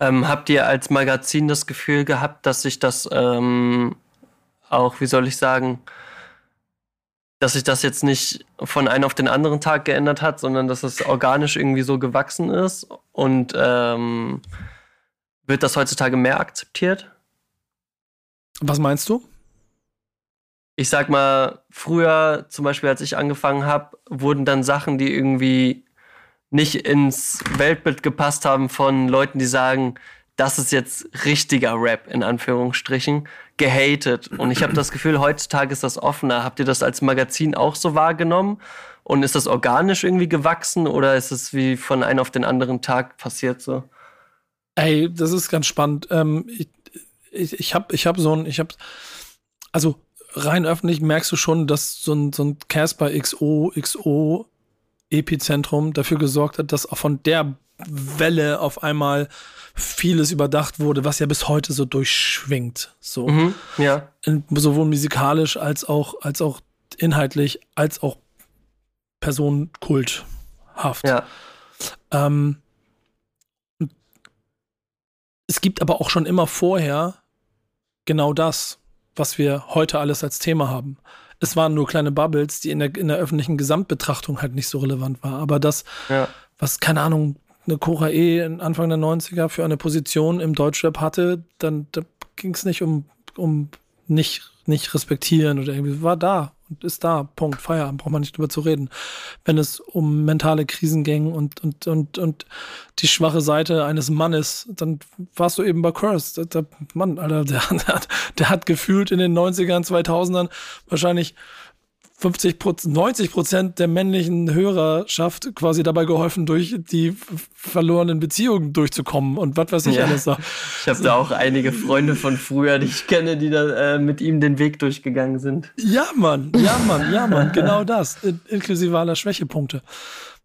Ähm, habt ihr als Magazin das Gefühl gehabt, dass sich das ähm, auch, wie soll ich sagen, dass sich das jetzt nicht von einem auf den anderen Tag geändert hat, sondern dass es organisch irgendwie so gewachsen ist? Und ähm, wird das heutzutage mehr akzeptiert? Was meinst du? Ich sag mal, früher, zum Beispiel als ich angefangen habe, wurden dann Sachen, die irgendwie nicht ins Weltbild gepasst haben von Leuten, die sagen, das ist jetzt richtiger Rap, in Anführungsstrichen, gehatet. Und ich habe das Gefühl, heutzutage ist das offener. Habt ihr das als Magazin auch so wahrgenommen? Und ist das organisch irgendwie gewachsen oder ist es wie von einem auf den anderen Tag passiert so? Ey, das ist ganz spannend. Ähm, ich ich, ich habe ich hab so ein, ich habe, also rein öffentlich merkst du schon, dass so ein, so ein Casper XO, XO Epizentrum dafür gesorgt hat, dass auch von der Welle auf einmal vieles überdacht wurde, was ja bis heute so durchschwingt. So. Mhm, ja. in, sowohl musikalisch als auch, als auch inhaltlich, als auch personenkulthaft. Ja. Ähm, es gibt aber auch schon immer vorher genau das, was wir heute alles als Thema haben. Es waren nur kleine Bubbles, die in der, in der öffentlichen Gesamtbetrachtung halt nicht so relevant war. Aber das, Ja. was, keine Ahnung, eine Cora E. Anfang der 90er für eine Position im Deutschrap hatte, dann da ging es nicht um, um nicht, nicht respektieren oder irgendwie, war da und ist da, Punkt, Feierabend, braucht man nicht drüber zu reden. Wenn es um mentale Krisen ging und, und, und, und die schwache Seite eines Mannes, dann warst du eben bei Curse. Der, Mann, Alter, der, der, hat, der hat gefühlt in den 90ern, 2000ern wahrscheinlich 50 Prozent, 90 Prozent der männlichen Hörerschaft quasi dabei geholfen, durch die verlorenen Beziehungen durchzukommen und was weiß ich Ja. alles. So. Ich habe da auch einige Freunde von früher, die ich kenne, die da äh, mit ihm den Weg durchgegangen sind. Ja, Mann, ja, Mann, ja, Mann, genau das, in, inklusive aller Schwächepunkte.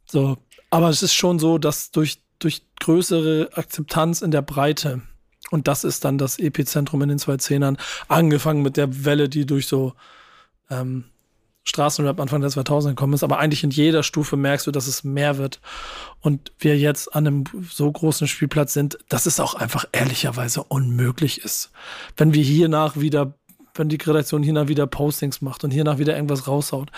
So, aber es ist schon so, dass durch, durch größere Akzeptanz in der Breite, und das ist dann das Epizentrum in den zwei Zehnern, angefangen mit der Welle, die durch so ähm, Straßenrap Anfang der 2000er gekommen ist, aber eigentlich in jeder Stufe merkst du, dass es mehr wird. Und wir jetzt an einem so großen Spielplatz sind, dass es auch einfach ehrlicherweise unmöglich ist. Wenn wir hiernach wieder, wenn die Redaktion hiernach wieder Postings macht und hiernach wieder irgendwas raushaut,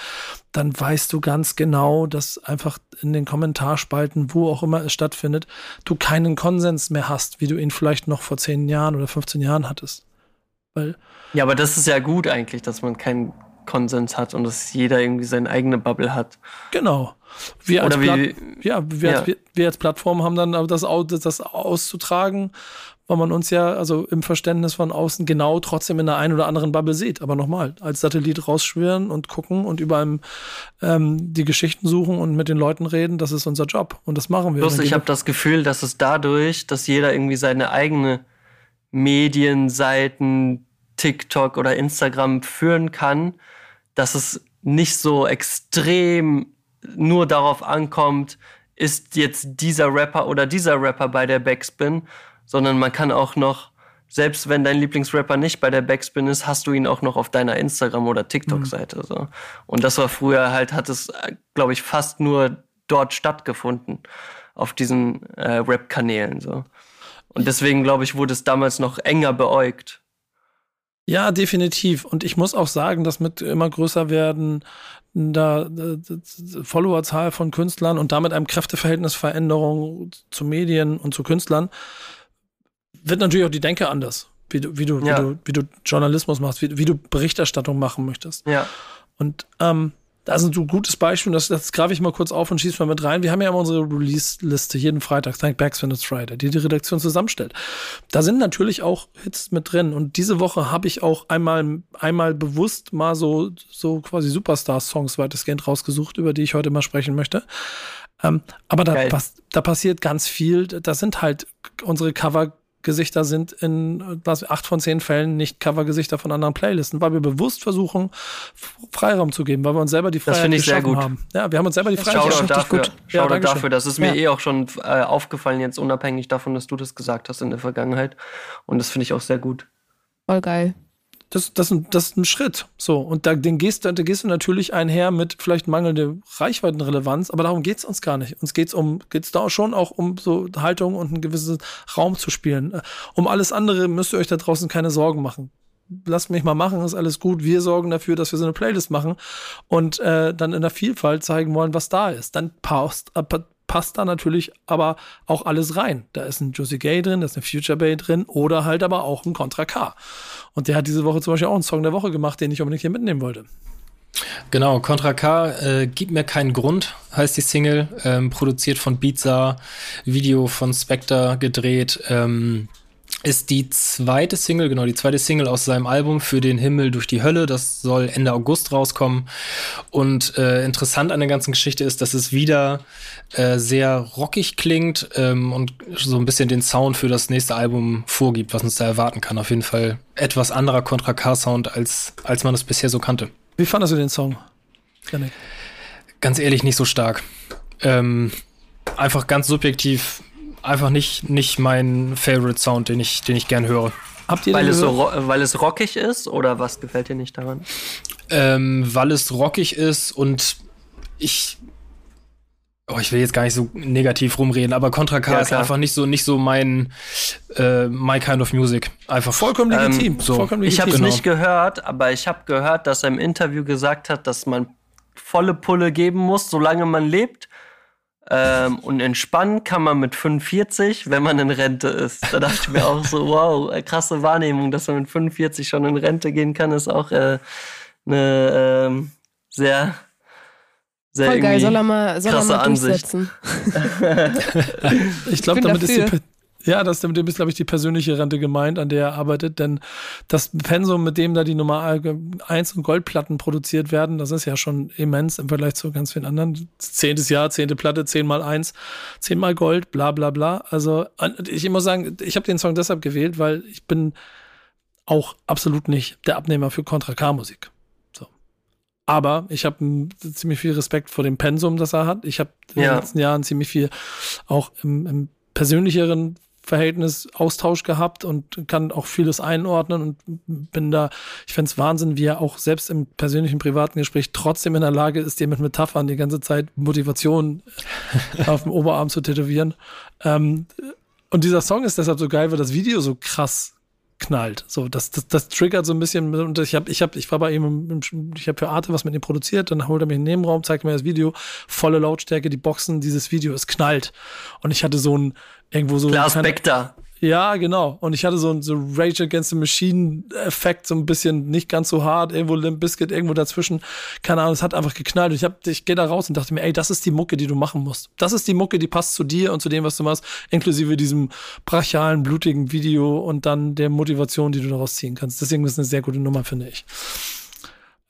dann weißt du ganz genau, dass einfach in den Kommentarspalten, wo auch immer es stattfindet, du keinen Konsens mehr hast, wie du ihn vielleicht noch vor 10 Jahren oder 15 Jahren hattest. Weil Ja, aber das ist ja gut eigentlich, dass man keinen Konsens hat und dass jeder irgendwie seine eigene Bubble hat. Genau. Wir als, wie- ja, wir, Als, ja. wir, wir als Plattform haben dann aber das, das, auszutragen, weil man uns ja also im Verständnis von außen genau trotzdem in der einen oder anderen Bubble sieht. Aber nochmal, als Satellit rausschwirren und gucken und überall ähm, die Geschichten suchen und mit den Leuten reden, das ist unser Job. Und das machen wir. Bloß ich habe das Gefühl, dass es dadurch, dass jeder irgendwie seine eigene Medienseiten, TikTok oder Instagram führen kann, dass es nicht so extrem nur darauf ankommt, ist jetzt dieser Rapper oder dieser Rapper bei der Backspin, sondern man kann auch noch, selbst wenn dein Lieblingsrapper nicht bei der Backspin ist, hast du ihn auch noch auf deiner Instagram- oder TikTok-Seite. So. Und das war früher halt, hat es, glaube ich, fast nur dort stattgefunden, auf diesen äh, Rap-Kanälen. So. Und deswegen, glaube ich, wurde es damals noch enger beäugt. Ja, definitiv. Und ich muss auch sagen, dass mit immer größer werden da Followerzahl von Künstlern und damit einem Kräfteverhältnisveränderung zu Medien und zu Künstlern wird natürlich auch die Denke anders, wie du, wie du, Ja. wie du, wie du Journalismus machst, wie, wie du Berichterstattung machen möchtest. Ja. Und ähm, da ist ein gutes Beispiel, das, das greife ich mal kurz auf und schieße mal mit rein. Wir haben ja immer unsere Release-Liste jeden Freitag, Thank Backs when it's Friday, die die Redaktion zusammenstellt. Da sind natürlich auch Hits mit drin. Und diese Woche habe ich auch einmal, einmal bewusst mal so, so quasi Superstar-Songs weitestgehend rausgesucht, über die ich heute mal sprechen möchte. Ähm, aber da, da passiert ganz viel. Das sind halt unsere Cover-Gesichter sind in was, acht von zehn Fällen nicht Covergesichter von anderen Playlisten, weil wir bewusst versuchen, Freiraum zu geben, weil wir uns selber die Das Freiheit finde ich sehr geschaffen gut. haben. Ja, wir haben uns selber die Freiheit Shoutout geschaffen. dafür. Ja, Shoutout dafür. Das ist mir Ja. eh auch schon äh, aufgefallen, jetzt unabhängig davon, dass du das gesagt hast in der Vergangenheit. Und das finde ich auch sehr gut. Voll geil. Das, das, das ist ein Schritt. So. Und da, den gehst, du- da gehst du natürlich einher mit vielleicht mangelnder Reichweitenrelevanz, aber darum geht's uns gar nicht. Uns geht's um, geht's da schon auch um so Haltung und einen gewissen Raum zu spielen. Äh, Um alles andere müsst ihr euch da draußen keine Sorgen machen. Lasst mich mal machen, ist alles gut. Wir sorgen dafür, dass wir so eine Playlist machen und äh, dann in der Vielfalt zeigen wollen, was da ist. Dann passt, äh, passt da natürlich aber auch alles rein. Da ist ein Josie Gay drin, da ist eine Future Bay drin oder halt aber auch ein Contra K. Und der hat diese Woche zum Beispiel auch einen Song der Woche gemacht, den ich unbedingt hier mitnehmen wollte. Genau, Contra K, äh, Gib mir keinen Grund, heißt die Single, ähm, produziert von Beatsa, Video von Spectre gedreht, ähm, ist die zweite Single, genau, die zweite Single aus seinem Album Für den Himmel durch die Hölle, das soll Ende August rauskommen. Und äh, interessant an der ganzen Geschichte ist, dass es wieder äh, sehr rockig klingt ähm, und so ein bisschen den Sound für das nächste Album vorgibt, was uns da erwarten kann. Auf jeden Fall etwas anderer Contra K-Sound, als, als man es bisher so kannte. Wie fandest du den Song? Janik? ganz ehrlich nicht so stark. Ähm, einfach ganz subjektiv, einfach nicht, nicht mein Favorite Sound, den ich, den ich gern höre. Habt ihr Weil den es, so, weil es rockig ist oder was gefällt dir nicht daran? Ähm, weil es rockig ist und ich. Oh, ich will jetzt gar nicht so negativ rumreden, aber Contra K Ja, ist einfach nicht so, nicht so mein äh, my kind of music. Einfach Vollkommen Ähm, legitim. so. Vollkommen Ich habe es legitim. nicht gehört, aber ich habe gehört, dass er im Interview gesagt hat, dass man volle Pulle geben muss, solange man lebt. Ähm, und entspannen kann man mit 45, wenn man in Rente ist. Da dachte ich mir auch so, wow, äh, krasse Wahrnehmung, dass man mit 45 schon in Rente gehen kann, ist auch äh, eine ähm, sehr, sehr Voll geil. Soll er mal, soll er krasse mal Ansicht. durchsetzen. *laughs* *laughs* Ich glaube, damit ist die, dafür. Ja, das damit ist, glaube ich, die persönliche Rente gemeint, an der er arbeitet, denn das Pensum, mit dem da die Nummer 1 und Goldplatten produziert werden, das ist ja schon immens im Vergleich zu ganz vielen anderen. Zehntes Jahr, zehnte Platte, zehn mal eins, zehn mal Gold, bla bla bla. Also ich muss sagen, ich habe den Song deshalb gewählt, weil ich bin auch absolut nicht der Abnehmer für Contra K-Musik. So. Aber ich habe ziemlich viel Respekt vor dem Pensum, das er hat. Ich habe in Ja. den letzten Jahren ziemlich viel auch im, im persönlicheren Verhältnis Austausch gehabt und kann auch vieles einordnen und bin da, ich fänd's Wahnsinn, wie er auch selbst im persönlichen, privaten Gespräch trotzdem in der Lage ist, dir mit Metaphern die ganze Zeit Motivation *laughs* auf dem Oberarm zu tätowieren. Ähm, und dieser Song ist deshalb so geil, weil das Video so krass knallt. So, das, das, das triggert so ein bisschen. Und ich habe, ich habe, ich war bei ihm, ich habe für Arte was mit ihm produziert. Dann holt er mich in den Nebenraum, zeigt mir das Video, volle Lautstärke, die Boxen, dieses Video, es knallt. Und ich hatte so ein irgendwo so Klar keine- Spectre. ja, genau. Und ich hatte so ein so Rage Against the Machine Effekt, so ein bisschen nicht ganz so hart, irgendwo Limp Bizkit, irgendwo dazwischen. Keine Ahnung, es hat einfach geknallt. Und ich hab, ich gehe da raus und dachte mir, ey, das ist die Mucke, die du machen musst. Das ist die Mucke, die passt zu dir und zu dem, was du machst, inklusive diesem brachialen, blutigen Video und dann der Motivation, die du daraus ziehen kannst. Deswegen ist es eine sehr gute Nummer, finde ich.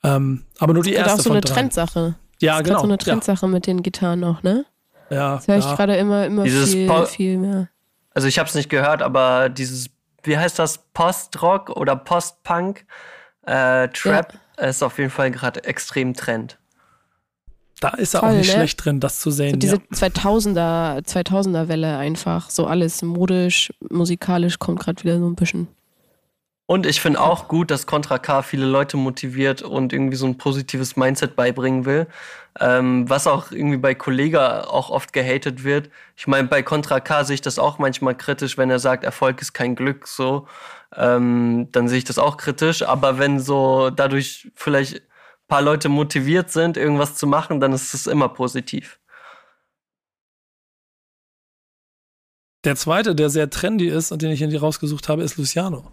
Ähm, aber nur die Das ist erste auch so von eine drei. Trendsache. Ja, das ist genau. so eine Trendsache mit den Gitarren auch, ne? Ja, ja, Das höre ich ja. gerade immer, immer Dieses viel, viel mehr. Also ich habe es nicht gehört, aber dieses, wie heißt das, Post-Rock oder Post-Punk äh, Trap ist auf jeden Fall gerade extrem Trend. Da ist er auch nicht ne? schlecht drin, das zu sehen. So diese ja. 2000er, 2000er Welle einfach. So alles modisch, musikalisch kommt gerade wieder so ein bisschen. Und ich finde auch gut, dass Contra K viele Leute motiviert und irgendwie so ein positives Mindset beibringen will. Ähm, was auch irgendwie bei Kollega auch oft gehatet wird. Ich meine, bei Contra K sehe ich das auch manchmal kritisch, wenn er sagt, Erfolg ist kein Glück, so. Ähm, dann sehe ich das auch kritisch. Aber wenn so dadurch vielleicht ein paar Leute motiviert sind, irgendwas zu machen, dann ist es immer positiv. Der zweite, der sehr trendy ist und den ich hier rausgesucht habe, ist Luciano.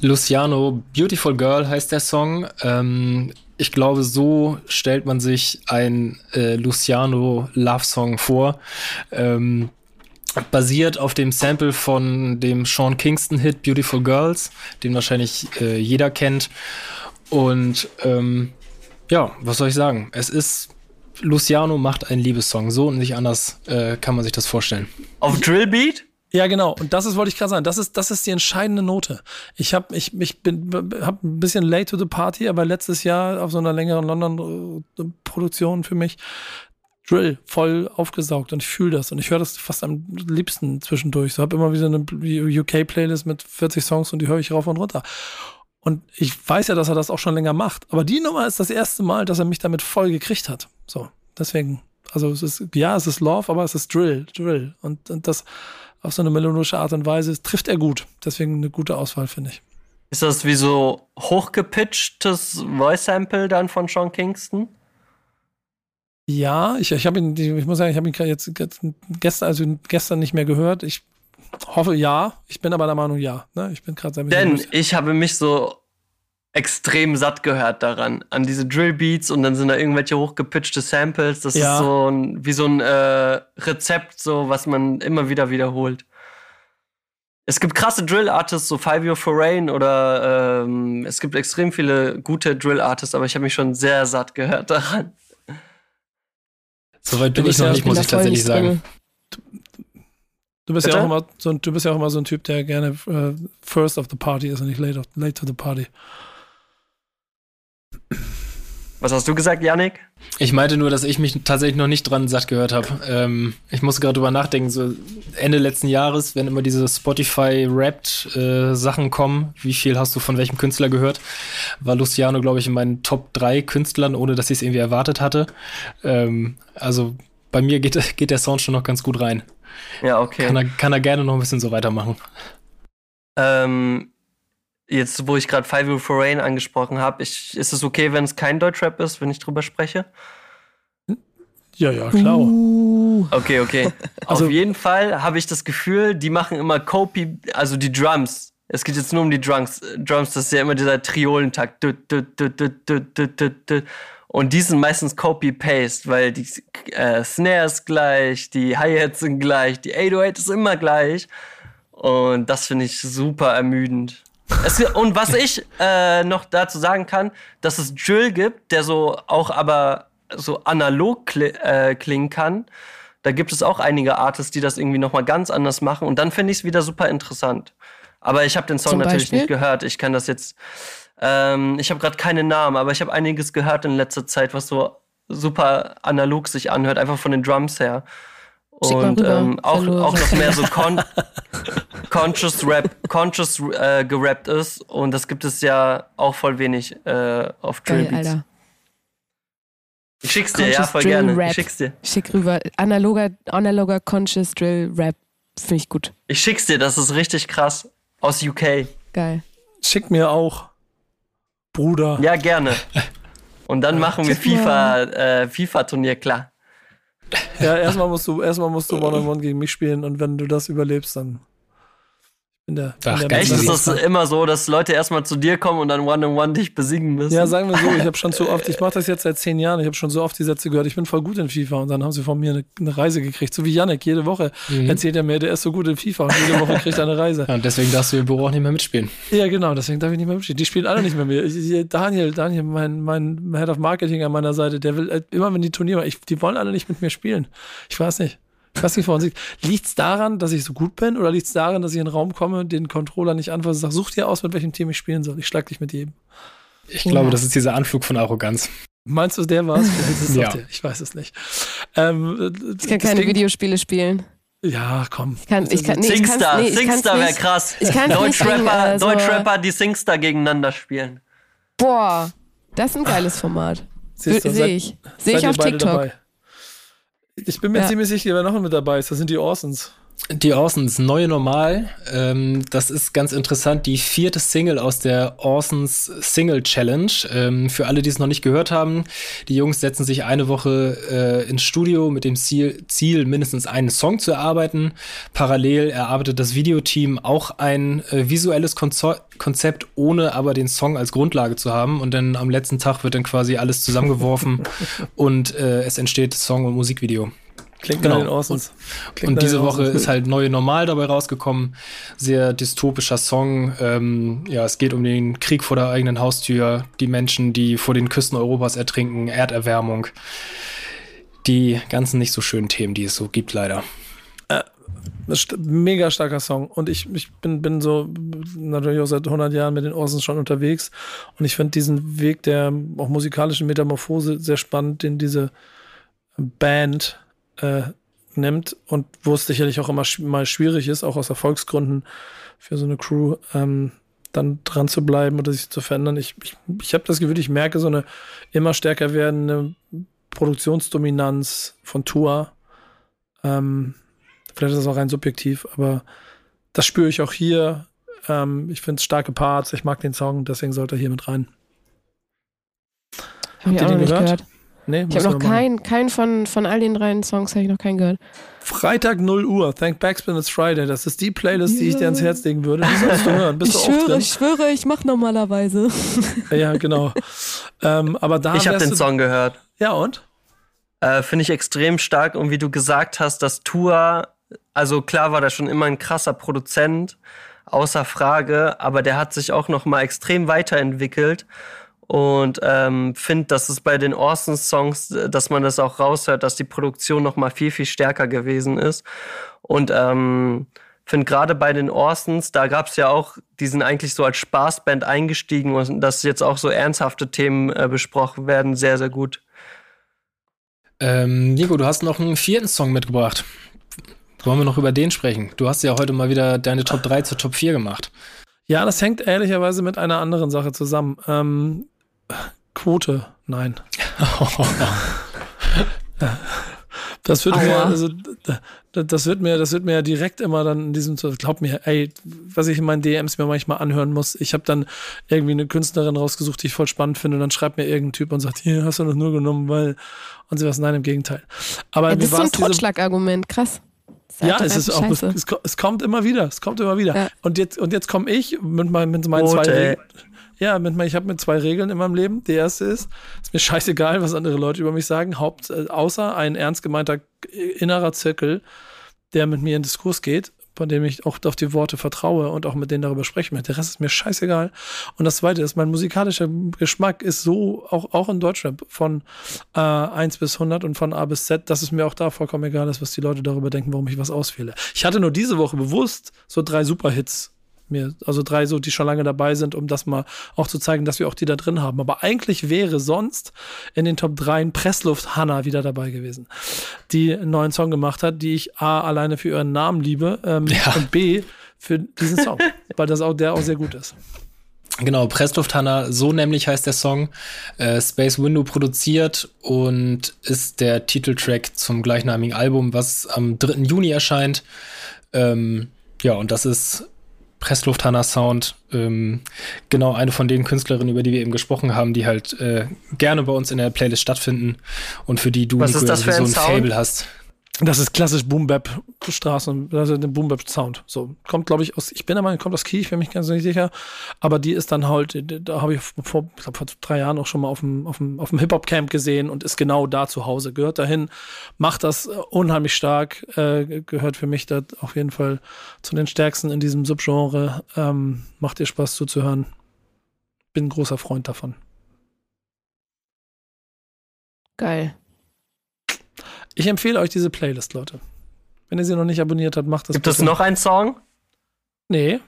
Luciano, Beautiful Girl heißt der Song. Ähm, ich glaube, so stellt man sich ein äh, Luciano Love Song vor. Ähm, basiert auf dem Sample von dem Sean Kingston Hit Beautiful Girls, den wahrscheinlich äh, jeder kennt. Und ähm, ja, was soll ich sagen? Es ist Luciano macht einen Liebessong. So und nicht anders äh, kann man sich das vorstellen. Auf Drillbeat? Ja, genau. Und das ist, wollte ich gerade sagen, das ist, das ist die entscheidende Note. Ich habe ich, ich bin, hab ein bisschen late to the party, aber letztes Jahr auf so einer längeren London-Produktion für mich Drill voll aufgesaugt und ich fühle das und ich höre das fast am liebsten zwischendurch. So habe immer wieder eine UK-Playlist mit 40 Songs und die höre ich rauf und runter. Und ich weiß ja, dass er das auch schon länger macht. Aber die Nummer ist das erste Mal, dass er mich damit voll gekriegt hat. So, deswegen. Also es ist, ja, es ist Love, aber es ist Drill, Drill. Und, und das auf so eine melodische Art und Weise trifft er gut. Deswegen eine gute Auswahl, finde ich. Ist das wie so hochgepitchtes Voice-Sample dann von Sean Kingston? Ja, ich, ich habe ihn, ich muss sagen, ich habe ihn jetzt gestern, also gestern nicht mehr gehört. Ich hoffe ja. Ich bin aber der Meinung ja. Ne? Ich bin gerade sehr Denn ich habe mich so extrem satt gehört daran, an diese Drillbeats und dann sind da irgendwelche hochgepitchte Samples. Das Ja. ist so ein, wie so ein äh, Rezept, so was man immer wieder wiederholt. Es gibt krasse Drill-Artists, so Five Year for Rain oder ähm, es gibt extrem viele gute Drill-Artists, aber ich habe mich schon sehr satt gehört daran. Soweit bin Du ich bist noch nicht, muss bin ich tatsächlich sagen. Du bist ja auch immer so ein, du bist ja auch immer so ein Typ, der gerne äh, first of the party ist und nicht late, of, late to the party. Was hast du gesagt, Yannick? Ich meinte nur, dass ich mich tatsächlich noch nicht dran satt gehört habe. Ähm, ich muss gerade drüber nachdenken, so Ende letzten Jahres, wenn immer diese Spotify-Rapped-Sachen kommen, wie viel hast du von welchem Künstler gehört? War Luciano, glaube ich, in meinen Top 3 Künstlern, ohne dass ich es irgendwie erwartet hatte. Ähm, also bei mir geht, *laughs* geht der Sound schon noch ganz gut rein. Ja, okay. Kann er, kann er gerne noch ein bisschen so weitermachen. Ähm, jetzt, wo ich gerade Five Year for Rain angesprochen habe, ist es okay, wenn es kein Deutschrap ist, wenn ich drüber spreche? Ja, ja, klar. Uh, Okay, okay. *laughs* Also- Auf jeden Fall habe ich das Gefühl, die machen immer Copy, also die Drums. Es geht jetzt nur um die Drums. Drums, das ist ja immer dieser Triolentakt. Und die sind meistens Copy-Paste, weil die äh, Snare ist gleich, die Hi-Hats sind gleich, die 808 ist immer gleich. Und das finde ich super ermüdend. Es, und was ich äh, noch dazu sagen kann, dass es Drill gibt, der so auch aber so analog kli äh, klingen kann. Da gibt es auch einige Artists, die das irgendwie nochmal ganz anders machen. Und dann finde ich es wieder super interessant. Aber ich habe den Song Zum natürlich Beispiel? nicht gehört. Ich kann das jetzt. Ähm, ich habe gerade keine Namen, aber ich habe einiges gehört in letzter Zeit, was so super analog sich anhört, einfach von den Drums her. Und rüber, ähm, auch, auch noch mehr so con *laughs* conscious Rap, conscious äh, gerappt ist. Und das gibt es ja auch voll wenig äh, auf Drill geil, Beats. Alter. Ich schick's dir, ja, Conscious voll Drill gerne. Rap. Ich schick's dir. Schick rüber. Analoger, analoger Conscious Drill Rap. Finde ich gut. Ich schick's dir, das ist richtig krass. Aus UK. Geil. Schick mir auch, Bruder. Ja, gerne. *laughs* Und dann machen wir FIFA, äh, FIFA-Turnier klar. Ja, erstmal musst du, erstmal musst du One-on-One gegen mich spielen und wenn du das überlebst, dann bin der. Ach, der ganz Echt ist das immer so, dass Leute erstmal zu dir kommen und dann One-on-One dich besiegen müssen? Ja, sagen wir so, ich habe schon so oft, *laughs* ich mache das jetzt seit zehn Jahren, ich habe schon so oft die Sätze gehört, ich bin voll gut in FIFA und dann haben sie von mir eine, eine Reise gekriegt, so wie Yannick, jede Woche erzählt er mir, der ist so gut in FIFA und jede Woche kriegt er eine Reise. Ja, und deswegen darfst du im Büro auch nicht mehr mitspielen. Ja, genau, deswegen darf ich nicht mehr mitspielen. Die spielen alle nicht mehr mit Daniel, Daniel, mein, mein Head of Marketing an meiner Seite, der will äh, immer, wenn die Turniere, ich, die wollen alle nicht mit mir spielen. Ich weiß nicht. *laughs* Ich weiß nicht, woran liegt. Liegt es daran, dass ich so gut bin oder liegt es daran, dass ich in den Raum komme, den Controller nicht anfasse und sage, such dir aus, mit welchem Team ich spielen soll. Ich schlag dich mit jedem. Ich glaube, das ist dieser Anflug von Arroganz. Meinst du, der *laughs* ist es Ja. der. Ich weiß es nicht. Ähm, Ich kann keine Videospiele spielen. Ja, komm. Ich kann, ich kann, nee, ich Singstar, nee, ich Singstar wäre krass. Ich singen, Deutschrapper, also- Deutschrapper, die Singstar gegeneinander spielen. Boah, das ist ein geiles Format. Sehe ich. Sehe ich auf TikTok. dabei. Ich bin mir Ja. ziemlich sicher, wer noch mit dabei ist. Das sind die Orsons. Die Orsons, neue Normal. Ähm, das ist ganz interessant. Die vierte Single aus der Orsons Single Challenge. Ähm, für alle, die es noch nicht gehört haben, die Jungs setzen sich eine Woche äh, ins Studio mit dem Ziel, Ziel, mindestens einen Song zu erarbeiten. Parallel erarbeitet das Videoteam auch ein äh, visuelles Konzo Konzept, ohne aber den Song als Grundlage zu haben. Und dann am letzten Tag wird dann quasi alles zusammengeworfen *laughs* und äh, es entsteht Song- und Musikvideo. Klingt Genau. nach den Orsons. Klingt Und diese Woche Orsons. ist halt Neue Normal dabei rausgekommen. Sehr dystopischer Song. Ähm, ja, es geht um den Krieg vor der eigenen Haustür, die Menschen, die vor den Küsten Europas ertrinken, Erderwärmung. Die ganzen nicht so schönen Themen, die es so gibt, leider. Das ist ein mega starker Song. Und ich, ich bin, bin so natürlich auch seit 100 Jahren mit den Orsons schon unterwegs. Und ich finde diesen Weg der auch musikalischen Metamorphose sehr spannend, den diese Band äh, nimmt. Und wo es sicherlich auch immer sch mal schwierig ist, auch aus Erfolgsgründen für so eine Crew, ähm, dann dran zu bleiben oder sich zu verändern. Ich, ich, ich habe das Gefühl, ich merke so eine immer stärker werdende Produktionsdominanz von Tour. Ähm, Vielleicht ist das auch rein subjektiv, aber das spüre ich auch hier. Ähm, ich finde es starke Parts, ich mag den Song, deswegen sollte er hier mit rein. Hab ich ihr den gehört? gehört. Nee, Ich habe noch keinen keinen von, von all den drei Songs habe ich noch keinen gehört. Freitag 0 Uhr, Thank Backspin, it's Friday. Das ist die Playlist, die ich dir ans Herz legen würde. Solltest du hören. Bist ich du auch schwöre, drin? ich schwöre, ich mache normalerweise. *laughs* Ja, genau. ähm, aber da Ich habe den Song gehört. Ja, und? Äh, Finde ich extrem stark. Und wie du gesagt hast, dass Tua, also klar war der schon immer ein krasser Produzent, außer Frage, aber der hat sich auch noch mal extrem weiterentwickelt. Und ähm, finde, dass es bei den Orson-Songs, äh, dass man das auch raushört, dass die Produktion noch mal viel, viel stärker gewesen ist. Und ähm, finde gerade bei den Orsons, da gab es ja auch, die sind eigentlich so als Spaßband eingestiegen und dass jetzt auch so ernsthafte Themen äh, besprochen werden, sehr, sehr gut. Ähm, Nico, du hast noch einen vierten Song mitgebracht. Wollen wir noch über den sprechen? Du hast ja heute mal wieder deine Top 3 zur Top 4 gemacht. Ja, das hängt ehrlicherweise mit einer anderen Sache zusammen. Ähm, Quote, nein. *laughs* Das wird mir, also, das wird mir, das wird mir ja direkt immer dann in diesem, glaub mir, ey, was ich in meinen DMs mir manchmal anhören muss. Ich habe dann irgendwie eine Künstlerin rausgesucht, die ich voll spannend finde, und dann schreibt mir irgendein Typ und sagt, hier hast du das nur genommen, weil und sie was, nein, im Gegenteil. Aber Ja, das ist so ein Totschlagargument, krass. Ja, es ist auch, es, es, ko- es kommt immer wieder, es kommt immer wieder. Ja. Und jetzt, und jetzt komme ich mit, mein, mit meinen Quote, zwei. Regeln. Ja, mit, ich habe mit zwei Regeln in meinem Leben. Die erste ist, ist mir scheißegal, was andere Leute über mich sagen, Haupt, äh, außer ein ernst gemeinter äh, innerer Zirkel, der mit mir in Diskurs geht, von dem ich auch auf die Worte vertraue und auch mit denen darüber sprechen möchte. Der Rest ist mir scheißegal. Und das zweite ist, mein musikalischer Geschmack ist so, auch, auch in Deutschrap, von äh, 1 bis 100 und von A bis Z, dass es mir auch da vollkommen egal ist, was die Leute darüber denken, warum ich was auswähle. Ich hatte nur diese Woche bewusst so drei Superhits mir, also drei so, die schon lange dabei sind, um das mal auch zu zeigen, dass wir auch die da drin haben. Aber eigentlich wäre sonst in den Top 3 Pressluft Hanna wieder dabei gewesen, die einen neuen Song gemacht hat, die ich A, alleine für ihren Namen liebe ähm, Ja. und B, für diesen Song, *laughs* weil das auch, der auch sehr gut ist. Genau, Pressluft Hanna, so nämlich heißt der Song. Äh, Space Window produziert und ist der Titeltrack zum gleichnamigen Album, was am 3. Juni erscheint. Ähm, ja, und das ist Pressluft Hanna Sound. Ähm, genau eine von den Künstlerinnen, über die wir eben gesprochen haben, die halt äh, gerne bei uns in der Playlist stattfinden und für die du Was ist das für so ein ein? Fable hast. Das ist klassisch Boom Bap Straßen, also der Boom Bap Sound. So kommt, glaube ich, aus. Ich bin der Meinung, kommt aus Kiel, ich bin mich ganz nicht sicher. Aber die ist dann halt, da habe ich vor, ich glaub, vor drei Jahren auch schon mal auf dem, auf dem, auf dem Hip Hop Camp gesehen und ist genau da zu Hause. Gehört dahin, macht das äh, unheimlich stark. Äh, gehört für mich da auf jeden Fall zu den stärksten in diesem Subgenre. Ähm, macht ihr Spaß zuzuhören. Bin ein großer Freund davon. Geil. Ich empfehle euch diese Playlist, Leute. Wenn ihr sie noch nicht abonniert habt, macht das. Gibt es noch einen Song? Nee.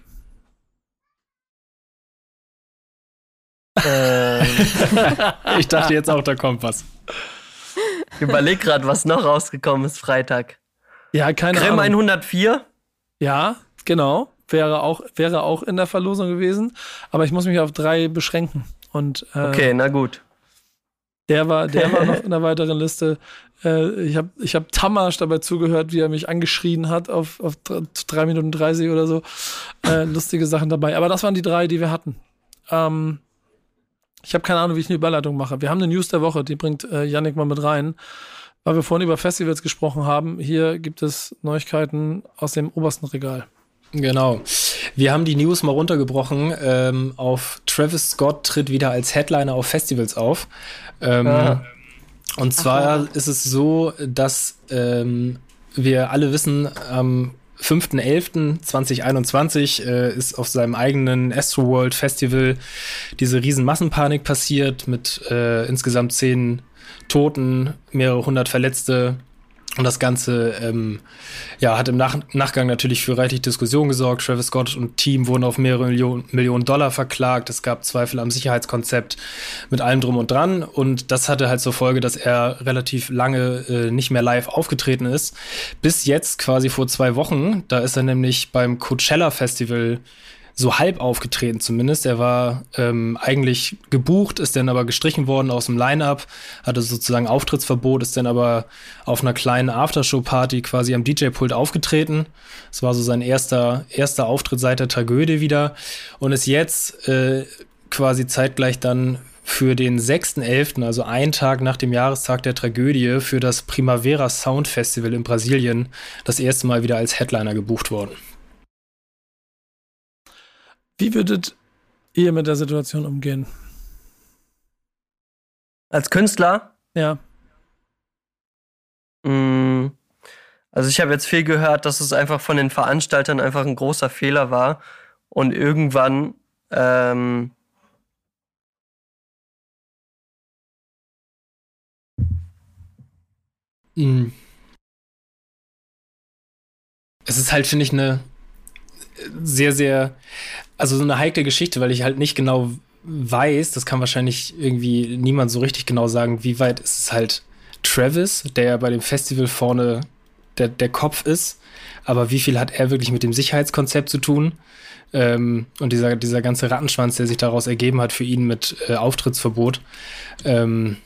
Ähm, *laughs* ich dachte jetzt auch, da kommt was. Ich überleg gerade, was noch rausgekommen ist Freitag. Ja, keine Grimm Ahnung. 104? Ja, genau. Wäre auch, wäre auch in der Verlosung gewesen. Aber ich muss mich auf drei beschränken. Und äh, Okay, na gut. der war, der war noch *laughs* in der weiteren Liste. Äh, ich habe ich hab Tamasch dabei zugehört, wie er mich angeschrien hat auf, auf dr- 3 Minuten 30 oder so. Äh, *laughs* lustige Sachen dabei. Aber das waren die drei, die wir hatten. Ähm, ich habe keine Ahnung, wie ich eine Überleitung mache. Wir haben eine News der Woche, die bringt äh, Yannick mal mit rein. Weil wir vorhin über Festivals gesprochen haben, hier gibt es Neuigkeiten aus dem obersten Regal. Genau. Wir haben die News mal runtergebrochen. Ähm, auf Travis Scott tritt wieder als Headliner auf Festivals auf. Ähm, Ah. Und zwar ist es so, dass ähm, wir alle wissen, am 5.11.2021 äh, ist auf seinem eigenen Astroworld Festival diese riesen Massenpanik passiert mit äh, insgesamt zehn Toten, mehrere hundert Verletzte. Und das Ganze ähm, ja, hat im Nach Nachgang natürlich für reichlich Diskussion gesorgt. Travis Scott und Team wurden auf mehrere Millionen, Millionen Dollar verklagt. Es gab Zweifel am Sicherheitskonzept mit allem drum und dran. Und das hatte halt zur Folge, dass er relativ lange äh, nicht mehr live aufgetreten ist. Bis jetzt quasi vor zwei Wochen. Da ist er nämlich beim Coachella Festival so halb aufgetreten zumindest. Er war ähm, eigentlich gebucht, ist dann aber gestrichen worden aus dem Line-Up, hatte sozusagen Auftrittsverbot, ist dann aber auf einer kleinen Aftershow-Party quasi am DJ-Pult aufgetreten. Es war so sein erster, erster Auftritt seit der Tragödie wieder und ist jetzt äh, quasi zeitgleich dann für den 6.11., also einen Tag nach dem Jahrestag der Tragödie, für das Primavera Sound Festival in Brasilien das erste Mal wieder als Headliner gebucht worden. Wie würdet ihr mit der Situation umgehen? Als Künstler? Ja. Mm, Also ich habe jetzt viel gehört, dass es einfach von den Veranstaltern einfach ein großer Fehler war und irgendwann ähm, Mhm. Es ist halt, finde ich, eine sehr, sehr, also so eine heikle Geschichte, weil ich halt nicht genau weiß, das kann wahrscheinlich irgendwie niemand so richtig genau sagen, wie weit ist es halt Travis, der ja bei dem Festival vorne der, der Kopf ist, aber wie viel hat er wirklich mit dem Sicherheitskonzept zu tun? Ähm, und dieser, dieser ganze Rattenschwanz, der sich daraus ergeben hat für ihn mit äh, Auftrittsverbot. Ähm,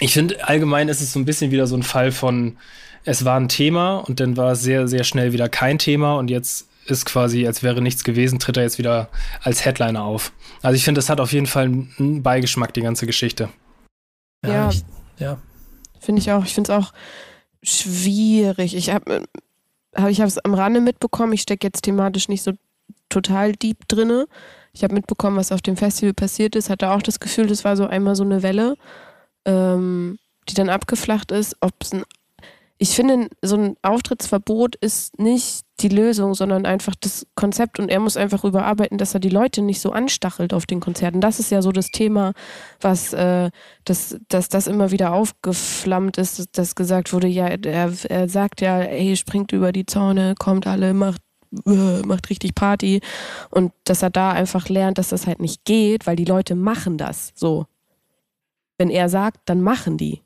ich finde, allgemein ist es so ein bisschen wieder so ein Fall von, es war ein Thema und dann war es sehr, sehr schnell wieder kein Thema und jetzt ist quasi, als wäre nichts gewesen, tritt er jetzt wieder als Headliner auf. Also ich finde, das hat auf jeden Fall einen Beigeschmack, die ganze Geschichte. Ja. Ich, ja. Finde ich auch. Ich finde es auch schwierig. Ich habe hab, ich es am Rande mitbekommen. Ich stecke jetzt thematisch nicht so total deep drinne. Ich habe mitbekommen, was auf dem Festival passiert ist. Hatte auch das Gefühl, das war so einmal so eine Welle, ähm, die dann abgeflacht ist. Ob's ein, ich finde, so ein Auftrittsverbot ist nicht die Lösung, sondern einfach das Konzept. Und er muss einfach überarbeiten, dass er die Leute nicht so anstachelt auf den Konzerten. Das ist ja so das Thema, was, äh, dass, dass das immer wieder aufgeflammt ist, dass, gesagt wurde, ja, er, er sagt ja, ey, springt über die Zäune, kommt alle, macht äh, macht richtig Party und dass er da einfach lernt, dass das halt nicht geht, weil die Leute machen das so. Wenn er sagt, dann machen die.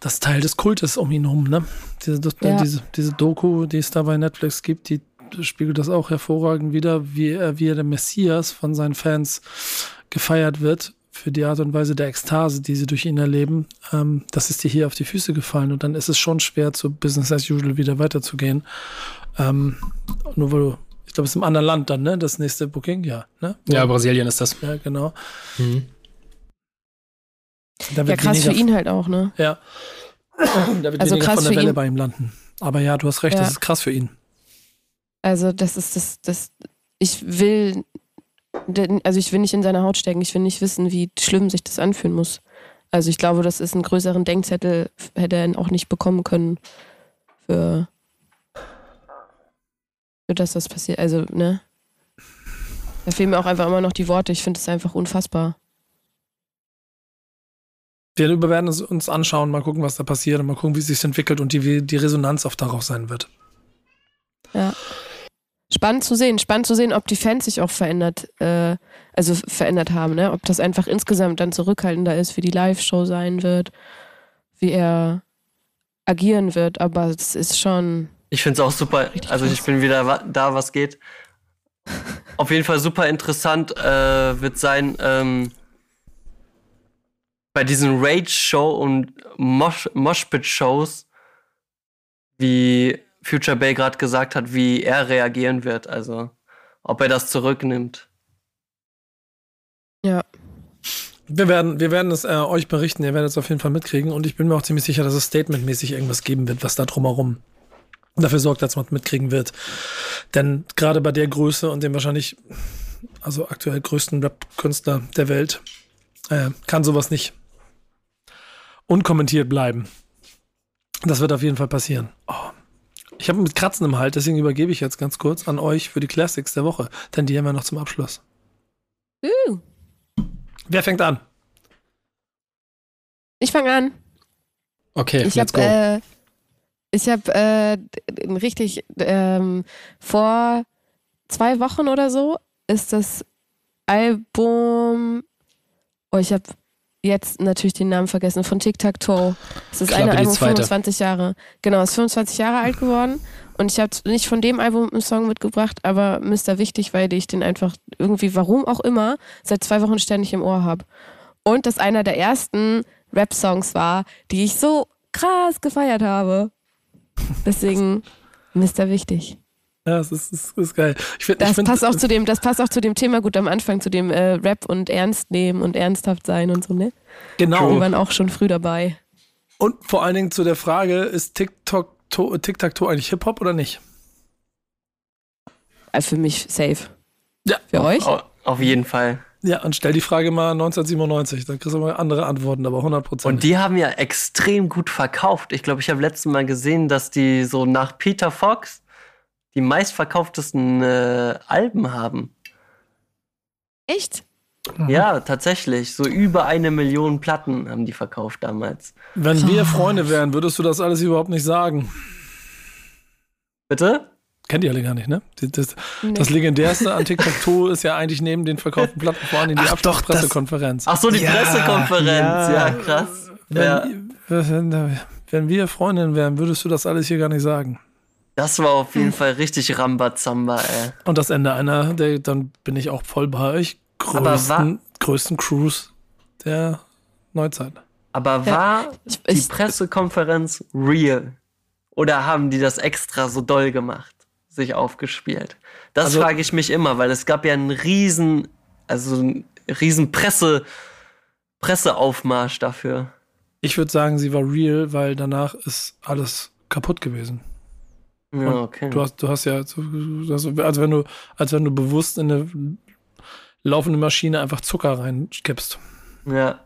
Das ist Teil des Kultes um ihn herum, ne? Diese, das, Ja. diese, diese Doku, die es da bei Netflix gibt, die spiegelt das auch hervorragend wieder, wie er, wie er der Messias von seinen Fans gefeiert wird für die Art und Weise der Ekstase, die sie durch ihn erleben. Ähm, das ist dir hier auf die Füße gefallen und dann ist es schon schwer, zu Business as usual wieder weiterzugehen. Ähm, nur weil du, ich glaube, es ist im anderen Land dann, ne? Das nächste Booking, ja, ne? Ja, Brasilien ist das. Ja, genau. Mhm. Da Ja, krass für ihn halt auch, ne? Ja. *clears throat* da wird Also weniger krass von der für Welle ihn. bei ihm landen. Aber ja, du hast recht, Ja. das ist krass für ihn. Also das ist das, das, ich will, also ich will nicht in seine Haut stecken, ich will nicht wissen, wie schlimm sich das anfühlen muss. Also ich glaube, das ist einen größeren Denkzettel, hätte er auch nicht bekommen können für, für das, was passiert. Also, ne? Da fehlen mir auch einfach immer noch die Worte. Ich finde es einfach unfassbar. Wir werden es uns anschauen, mal gucken, was da passiert und mal gucken, wie es sich entwickelt und die, wie die Resonanz auch darauf sein wird. Ja. Spannend zu sehen, spannend zu sehen, ob die Fans sich auch verändert, äh, also verändert haben, ne? Ob das einfach insgesamt dann zurückhaltender ist, wie die Live-Show sein wird, wie er agieren wird, aber es ist schon. Ich finde es auch super. Also ich bin wieder da, was geht. *laughs* Auf jeden Fall super interessant äh, wird sein ähm, bei diesen Rage-Show und Mosh Moshpit-Shows, wie Future Bay gerade gesagt hat, wie er reagieren wird. Also ob er das zurücknimmt. Ja. Wir werden, wir werden es äh, euch berichten, ihr werdet es auf jeden Fall mitkriegen und ich bin mir auch ziemlich sicher, dass es statementmäßig irgendwas geben wird, was da drumherum dafür sorgt, dass man es mitkriegen wird. Denn gerade bei der Größe und dem wahrscheinlich, also aktuell größten Rap-Künstler der Welt, äh, kann sowas nicht unkommentiert bleiben. Das wird auf jeden Fall passieren. Oh. Ich habe mit Kratzen im Halt, deswegen übergebe ich jetzt ganz kurz an euch für die Classics der Woche, denn die haben wir noch zum Abschluss. Uh, Wer fängt an? ich fange an. Okay, Ich let's habe go. äh, ich habe äh, richtig ähm, vor zwei Wochen oder so ist das Album. Oh, ich habe jetzt natürlich den Namen vergessen von Tic Tac Toe. Es ist die Album zweite. 25 Jahre. Genau, ist 25 Jahre alt geworden. Und ich habe nicht von dem Album einen Song mitgebracht, aber Mr. Wichtig, weil ich den einfach irgendwie, warum auch immer, seit zwei Wochen ständig im Ohr habe. Und das einer der ersten Rap-Songs war, die ich so krass gefeiert habe. *laughs* Deswegen Mr. Wichtig. Ja, das ist, das ist geil. Ich find, ich Das find, passt auch zu dem, das passt auch zu dem Thema gut am Anfang, zu dem äh, Rap und Ernst nehmen und ernsthaft sein und so, ne? Die Genau. waren auch schon früh dabei. Und vor allen Dingen zu der Frage, ist TikTok to, Tic-Tac-Toe eigentlich Hip-Hop oder nicht? Äh, für mich safe. Ja. Für euch? Au- Auf jeden Fall. Ja, und stell die Frage mal 1997, dann kriegst du mal andere Antworten, aber 100 Prozent. Und die haben ja extrem gut verkauft. Ich glaube, ich habe letztes Mal gesehen, dass die so nach Peter Fox die meistverkauftesten äh, Alben haben. Echt? Ja, tatsächlich. So über eine Million Platten haben die verkauft damals. Wenn wir Freunde wären, würdest du das alles überhaupt nicht sagen. Bitte? Kennt ihr alle gar nicht, ne? Das, das, Nee. das legendärste an TikTok-Toe ist ja eigentlich neben den verkauften Platten vor allem die Ach doch, das- Abschlusspressekonferenz. Ach so, die Ja, Pressekonferenz. ja. Ja, krass. Ja, Wenn, wenn, wenn wir Freundinnen wären, würdest du das alles hier gar nicht sagen. Das war auf jeden Fall richtig Rambazamba, ey. Und das Ende einer, der, dann bin ich auch voll bei euch, größten, größten Cruise der Neuzeit. Aber Ja, war Ich, die ich, Pressekonferenz real? Oder haben die das extra so doll gemacht, sich aufgespielt? Das Also- frage ich mich immer, weil es gab ja einen riesen, also einen riesen Presse, Presseaufmarsch dafür. Ich würde sagen, sie war real, weil danach ist alles kaputt gewesen. Ja, okay. Du hast, du hast ja, so- du hast, als wenn du, als wenn du bewusst in eine laufende Maschine einfach Zucker reinkippst. Ja.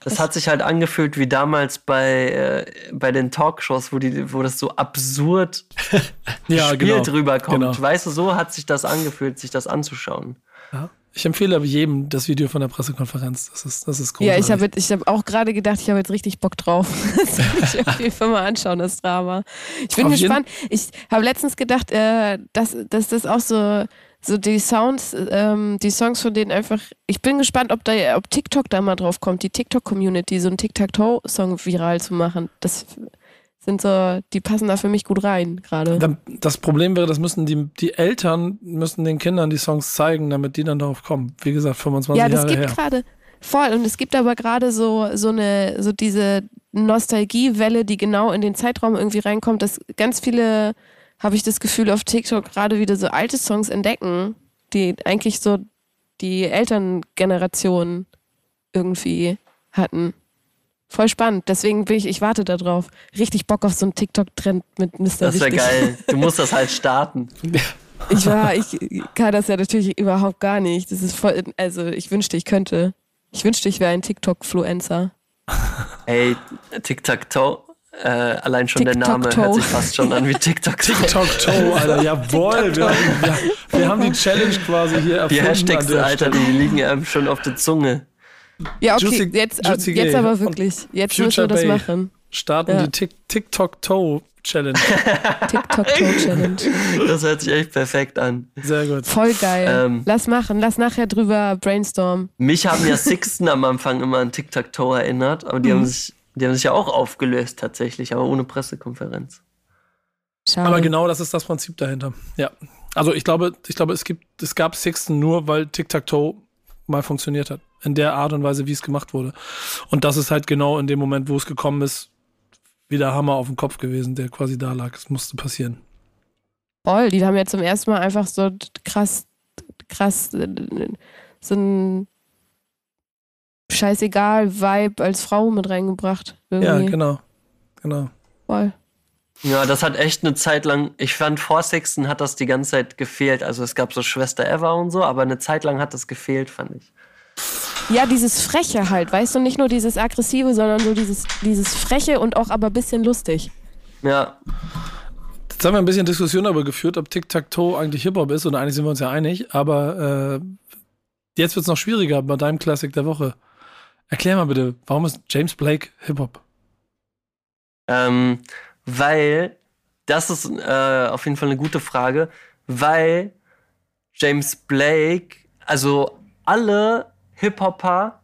Das hat sich halt angefühlt wie damals bei, äh, bei den Talkshows, wo, die, wo das so absurd *laughs* gespielt rüberkommt. genau. Weißt du, so hat sich das angefühlt, sich das anzuschauen. Ja. Ich empfehle aber jedem das Video von der Pressekonferenz. Das ist, das ist ja, großartig. ich habe ich hab auch gerade gedacht, ich habe jetzt richtig Bock drauf. *laughs* Das will ich *laughs* auf jeden Fall mal anschauen, das Drama. Ich bin Auf gespannt. Ich habe letztens gedacht, äh, dass, dass das auch so, so die Sounds, ähm, die Songs von denen einfach. Ich bin gespannt, ob, da, ob TikTok da mal drauf kommt, die TikTok-Community, so einen Tic-Tac-Toe-Song viral zu machen. Das sind so, die passen da für mich gut rein gerade. Das Problem wäre, das müssen die, die Eltern müssen den Kindern die Songs zeigen, damit die dann darauf kommen. Wie gesagt, 25 Ja, das Jahre gibt her. gerade voll und es gibt aber gerade so so eine so diese Nostalgiewelle, die genau in den Zeitraum irgendwie reinkommt, dass ganz viele habe ich das Gefühl auf TikTok gerade wieder so alte Songs entdecken, die eigentlich so die Elterngeneration irgendwie hatten. Voll spannend, deswegen bin ich, ich warte da drauf. Richtig Bock auf so einen TikTok-Trend mit Mr. Das wäre geil. *laughs* Du musst das halt starten. Ich war, ich kann das ja natürlich überhaupt gar nicht. Das ist voll, also ich wünschte, ich könnte. Ich wünschte, ich wäre ein TikTok-Fluencer. Ey, Tic-Tac-Toe. Äh, allein schon der Name hört sich fast schon an wie TikTok-Toe. TikTok-Toe, Alter, jawohl. Wir, haben- wir, wir haben die Challenge quasi hier erfunden. Die Hashtags, Alter, die liegen einem schon auf der Zunge. Ja, okay, Juicy- jetzt, Juicy jetzt aber und wirklich. Jetzt Future müssen wir das Bay. machen. starten Ja. die Tik- TikTok-Toe-Challenge. *laughs* TikTok-Toe-Challenge. Das hört sich echt perfekt an. Sehr gut. Voll geil. Ähm. lass machen, lass nachher drüber brainstorm. Mich haben ja *laughs* Sixten am Anfang immer an Tic-Tac-Toe erinnert, aber die, Mhm. haben sich, die haben sich ja auch aufgelöst tatsächlich, aber ohne Pressekonferenz. Schade. Aber genau das ist das Prinzip dahinter. Ja. Also ich glaube, ich glaube, es gibt, es gab Sixten nur, weil Tic-Tac-Toe mal funktioniert hat. In der Art und Weise, wie es gemacht wurde. Und das ist halt genau in dem Moment, wo es gekommen ist, wieder Hammer auf dem Kopf gewesen, der quasi da lag. Es musste passieren. Voll, die haben ja zum ersten Mal einfach so krass, krass, äh, so ein scheißegal Vibe als Frau mit reingebracht. Irgendwie. Ja, genau. Genau. Voll. Ja, das hat echt eine Zeit lang, ich fand vor Sixten hat das die ganze Zeit gefehlt. Also es gab so Schwester Eva und so, aber eine Zeit lang hat das gefehlt, fand ich. Ja, dieses Freche halt, weißt du, nicht nur dieses Aggressive, sondern so dieses, dieses Freche und auch aber ein bisschen lustig. Ja, Jetzt haben wir ein bisschen Diskussion darüber geführt, ob Tic-Tac-Toe eigentlich Hip-Hop ist und eigentlich sind wir uns ja einig, aber äh, jetzt wird es noch schwieriger bei deinem Classic der Woche. Erklär mal bitte, warum ist James Blake Hip-Hop? ähm, weil, das ist äh, auf jeden Fall eine gute Frage, weil James Blake, also alle Hip-Hopper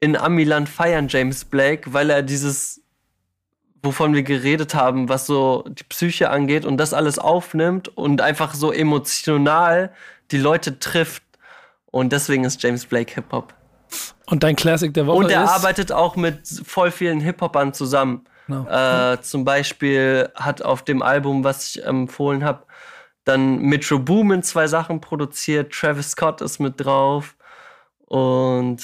in Amiland feiern James Blake, weil er dieses, wovon wir geredet haben, was so die Psyche angeht und das alles aufnimmt und einfach so emotional die Leute trifft. Und deswegen ist James Blake Hip-Hop. Und dein Classic der Woche Und er ist? arbeitet auch mit voll vielen Hip-Hopern zusammen. Genau. Äh, zum Beispiel hat auf dem Album, was ich empfohlen habe, dann Metro Boomin zwei Sachen produziert, Travis Scott ist mit drauf und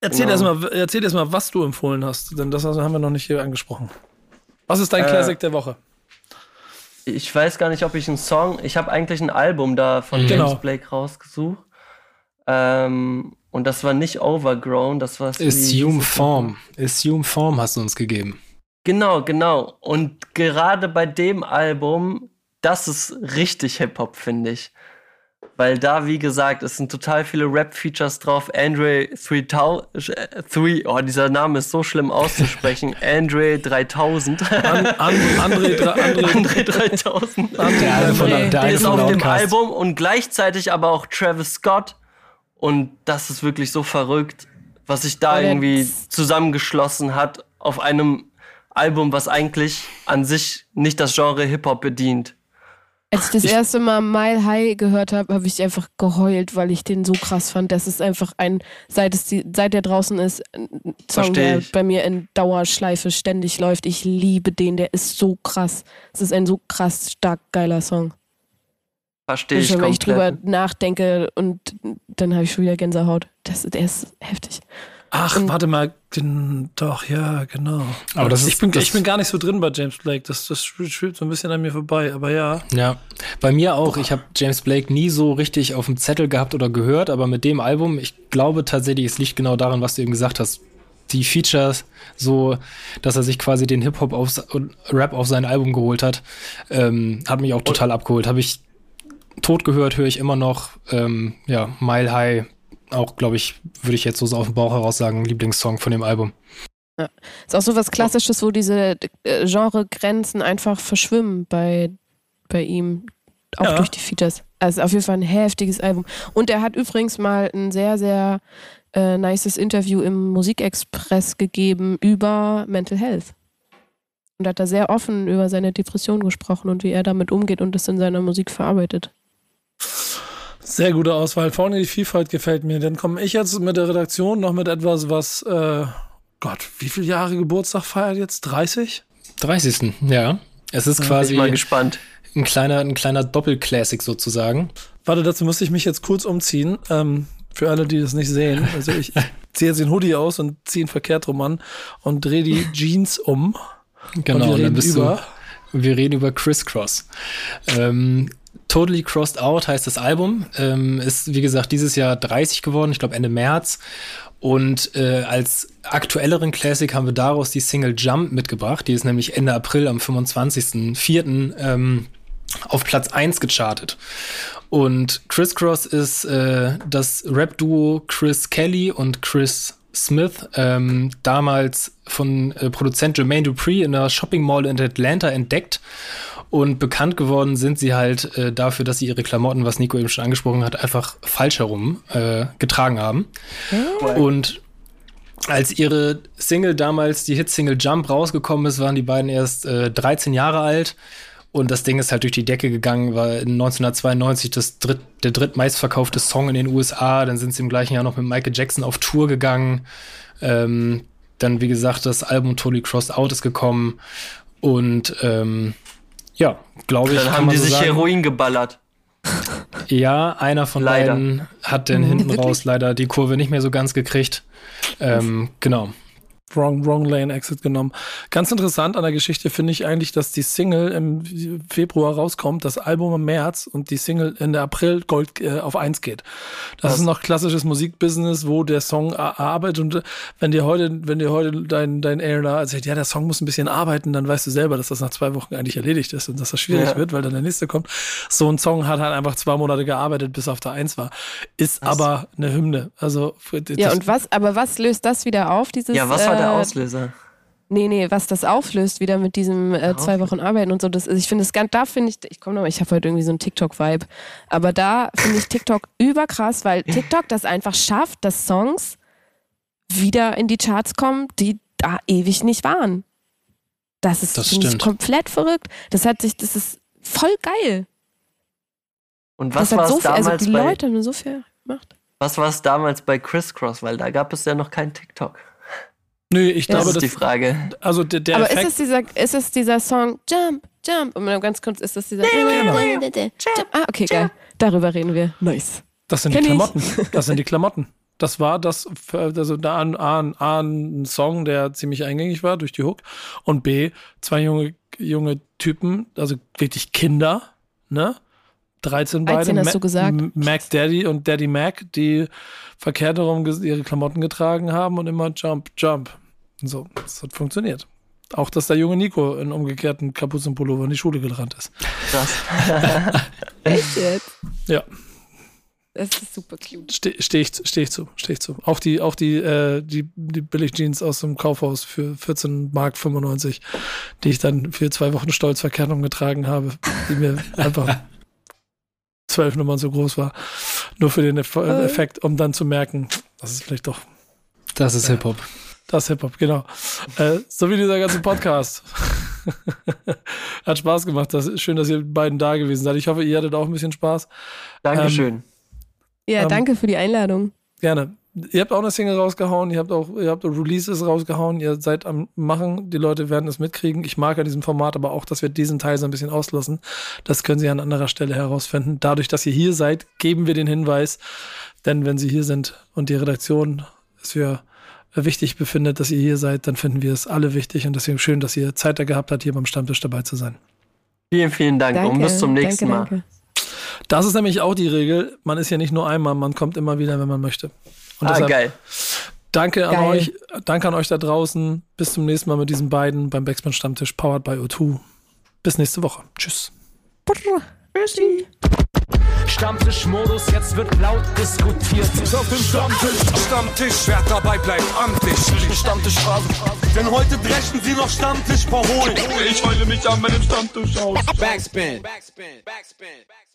Erzähl genau. erstmal, erzähl erst mal, was du empfohlen hast, denn das haben wir noch nicht hier angesprochen. Was ist dein Äh, Classic der Woche? ich weiß gar nicht, ob ich einen Song, ich habe eigentlich ein Album da von Genau. James Blake rausgesucht. Ähm, und das war nicht Overgrown, das war Assume Form. Assume Form hast du uns gegeben. Genau, genau. Und gerade bei dem Album, das ist richtig Hip-Hop, finde ich. Weil da, wie gesagt, es sind total viele Rap-Features drauf. Andre 3000, äh, three, oh, dieser Name ist so schlimm auszusprechen. *laughs* Andre 3000. An, an, André, Dra- André, Andre 3000. Der eine von, der Der ist auf dem. Album und gleichzeitig aber auch Travis Scott. Und das ist wirklich so verrückt, was sich da irgendwie zusammengeschlossen hat auf einem Album, was eigentlich an sich nicht das Genre Hip-Hop bedient. Als ich das erste Mal Mile High gehört habe, habe ich einfach geheult, weil ich den so krass fand. Das ist einfach ein, seit, es die, seit der draußen ist, ein Song, der ich. bei mir in Dauerschleife ständig läuft. Ich liebe den, der ist so krass. Es ist ein so krass stark geiler Song. Verstehe ich schon, wenn ich drüber nachdenke und dann habe ich schon wieder Gänsehaut. Das, der ist heftig. Ach, Und- warte mal, doch, ja, genau. Aber das ich, ist- bin, das- ich bin gar nicht so drin bei James Blake. Das, das schwebt so ein bisschen an mir vorbei, aber ja. Ja, bei mir auch. Ich habe James Blake nie so richtig auf dem Zettel gehabt oder gehört, aber mit dem Album, ich glaube tatsächlich, es liegt genau daran, was du eben gesagt hast. Die Features, so, dass er sich quasi den Hip-Hop und Rap auf sein Album geholt hat, ähm, hat mich auch total abgeholt. Habe ich tot gehört, höre ich immer noch. Ähm, ja, Mile High, auch, glaube ich, würde ich jetzt so aus dem Bauch heraus sagen, Lieblingssong von dem Album. Ist auch so was Klassisches, wo diese äh, Genregrenzen einfach verschwimmen bei, bei ihm. Auch Ja. durch die Features. Also auf jeden Fall ein heftiges Album. Und er hat übrigens mal ein sehr, sehr äh, nices Interview im Musikexpress gegeben über Mental Health. Und hat da sehr offen über seine Depression gesprochen und wie er damit umgeht und das in seiner Musik verarbeitet. Sehr gute Auswahl. Vorne die Vielfalt gefällt mir. Dann komme ich jetzt mit der Redaktion noch mit etwas, was, äh, Gott, wie viele Jahre Geburtstag feiert jetzt? 30? 30. Ja. Es ist Bin quasi ich mal gespannt. ein kleiner, ein kleiner Doppelklassik sozusagen. Warte, dazu musste ich mich jetzt kurz umziehen. Ähm, für alle, die das nicht sehen. Also ich, *laughs* ziehe jetzt den Hoodie aus und ziehe ihn verkehrt rum an und drehe die *laughs* Jeans um. Genau, und wir und dann reden bist über. du. Wir reden über Crisscross. Ähm, totally Crossed Out heißt das Album. Ähm, ist, wie gesagt, dieses Jahr 30 geworden, ich glaube Ende März. Und äh, als aktuelleren Classic haben wir daraus die Single Jump mitgebracht. Die ist nämlich Ende April am 25.04. Ähm, auf Platz 1 gechartet. Und Crisscross ist äh, das Rap-Duo Chris Kelly und Chris Smith, ähm, damals von äh, Produzent Jermaine Dupree in einer Shopping Mall in Atlanta entdeckt. Und bekannt geworden sind sie halt äh, dafür, dass sie ihre Klamotten, was Nico eben schon angesprochen hat, einfach falsch herum äh, getragen haben. Und als ihre Single damals, die Hitsingle Jump, rausgekommen ist, waren die beiden erst äh, 13 Jahre alt. Und das Ding ist halt durch die Decke gegangen, war in 1992 das dritt, der drittmeistverkaufte Song in den USA. Dann sind sie im gleichen Jahr noch mit Michael Jackson auf Tour gegangen. Ähm, dann, wie gesagt, das Album Totally Crossed Out ist gekommen. Und ähm, ja, glaube ich. Dann haben die so sich sagen, Heroin geballert. Ja, einer von Leider. beiden hat dann *laughs* hinten raus leider die Kurve nicht mehr so ganz gekriegt. Ähm, genau. Wrong, wrong Lane Exit genommen. Ganz interessant an der Geschichte finde ich eigentlich, dass die Single im Februar rauskommt, das Album im März und die Single in der April Gold äh, auf eins geht. Das Was? ist noch klassisches Musikbusiness, wo der Song arbeitet und äh, wenn dir heute, wenn dir heute dein, dein A&R erzählt, ja, der Song muss ein bisschen arbeiten, dann weißt du selber, dass das nach zwei Wochen eigentlich erledigt ist und dass das schwierig Ja. wird, weil dann der nächste kommt. So ein Song hat halt einfach zwei Monate gearbeitet, bis er auf der Eins war. Ist aber eine Hymne. Also, Ja, und was, aber was löst das wieder auf, dieses Ja, was war der äh, Auslöser? Nee, nee, was das auflöst, wieder mit diesem äh, zwei Wochen Arbeiten und so. Das, ich finde es ganz, da finde ich, ich komme nochmal, ich habe heute irgendwie so einen TikTok-Vibe. Aber da finde ich TikTok *laughs* überkrass, weil TikTok das einfach schafft, dass Songs wieder in die Charts kommen, die da ewig nicht waren. Das ist Das ich stimmt. komplett verrückt. Das hat sich, das ist voll geil. Und was war hat es so viel, also damals die bei Leute haben so viel gemacht. Was war es damals bei Crisscross? Weil da gab es ja noch kein TikTok. Nö, ich Das glaube, ist die das, Frage. also der, der Aber Effekt, ist es, dieser, ist es dieser Song Jump, Jump? Und mal ganz kurz, ist das dieser Jump? Ah, okay, geil. Darüber reden wir. Nice. Das sind die Kenn ich. Klamotten. Das sind die *laughs* Klamotten. Das war das, also da A, A, A, ein Song, der ziemlich eingängig war durch die Hook. Und B, zwei junge, junge Typen, also wirklich Kinder, ne? 13 beide. 13 hast Ma- du gesagt. Mac Daddy und Daddy Mac, die verkehrt herum ihre Klamotten getragen haben und immer Jump, Jump. Und so, das hat funktioniert. Auch, dass der junge Nico in umgekehrten Kapuzenpullover in die Schule gerannt ist. Krass. *laughs* Echt jetzt? Ja. Das ist super cute. Stehe steh ich, steh ich zu, stehe ich zu. Auch die, auch die, äh, die, die Billigjeans aus dem Kaufhaus für 14 Mark 95, die ich dann für zwei Wochen stolz verkehrt umgetragen habe, die mir *laughs* einfach zwölf Nummern so groß war. Nur für den Eff Effekt, um dann zu merken, das ist vielleicht doch Das ist Hip-Hop. das Hip-Hop, genau. Äh, so wie dieser ganze Podcast. *laughs* Hat Spaß gemacht. Das ist schön, dass ihr beiden da gewesen seid. Ich hoffe, ihr hattet auch ein bisschen Spaß. Dankeschön. Ja, Ähm, danke für die Einladung. Gerne. Ihr habt auch eine Single rausgehauen, ihr habt auch, ihr habt auch Releases rausgehauen, ihr seid am Machen, die Leute werden es mitkriegen. Ich mag an diesem Format aber auch, dass wir diesen Teil so ein bisschen auslassen. Das können Sie an anderer Stelle herausfinden. Dadurch, dass ihr hier seid, geben wir den Hinweis, denn wenn Sie hier sind und die Redaktion es für wichtig befindet, dass ihr hier seid, dann finden wir es alle wichtig und deswegen schön, dass ihr Zeit da gehabt habt, hier beim Stammtisch dabei zu sein. Vielen, vielen Dank Danke. und bis zum nächsten danke, Mal. Danke. Das ist nämlich auch die Regel. Man ist ja nicht nur einmal, man kommt immer wieder, wenn man möchte. Und Ah, geil. Danke an Geil. euch, danke an euch da draußen. Bis zum nächsten Mal mit diesen beiden beim Backspin Stammtisch, powered by O2. Bis nächste Woche. Tschüss. Stammtischmodus, jetzt wird laut diskutiert. Ist auf dem Stammtisch, Stammtisch, wer dabei bleibt, amtlich. Stammtischphase, denn heute brechen sie noch Stammtisch verholen. Ich heule mich an meinem Stammtisch aus. Backspin. Backspin. Backspin. Backspin.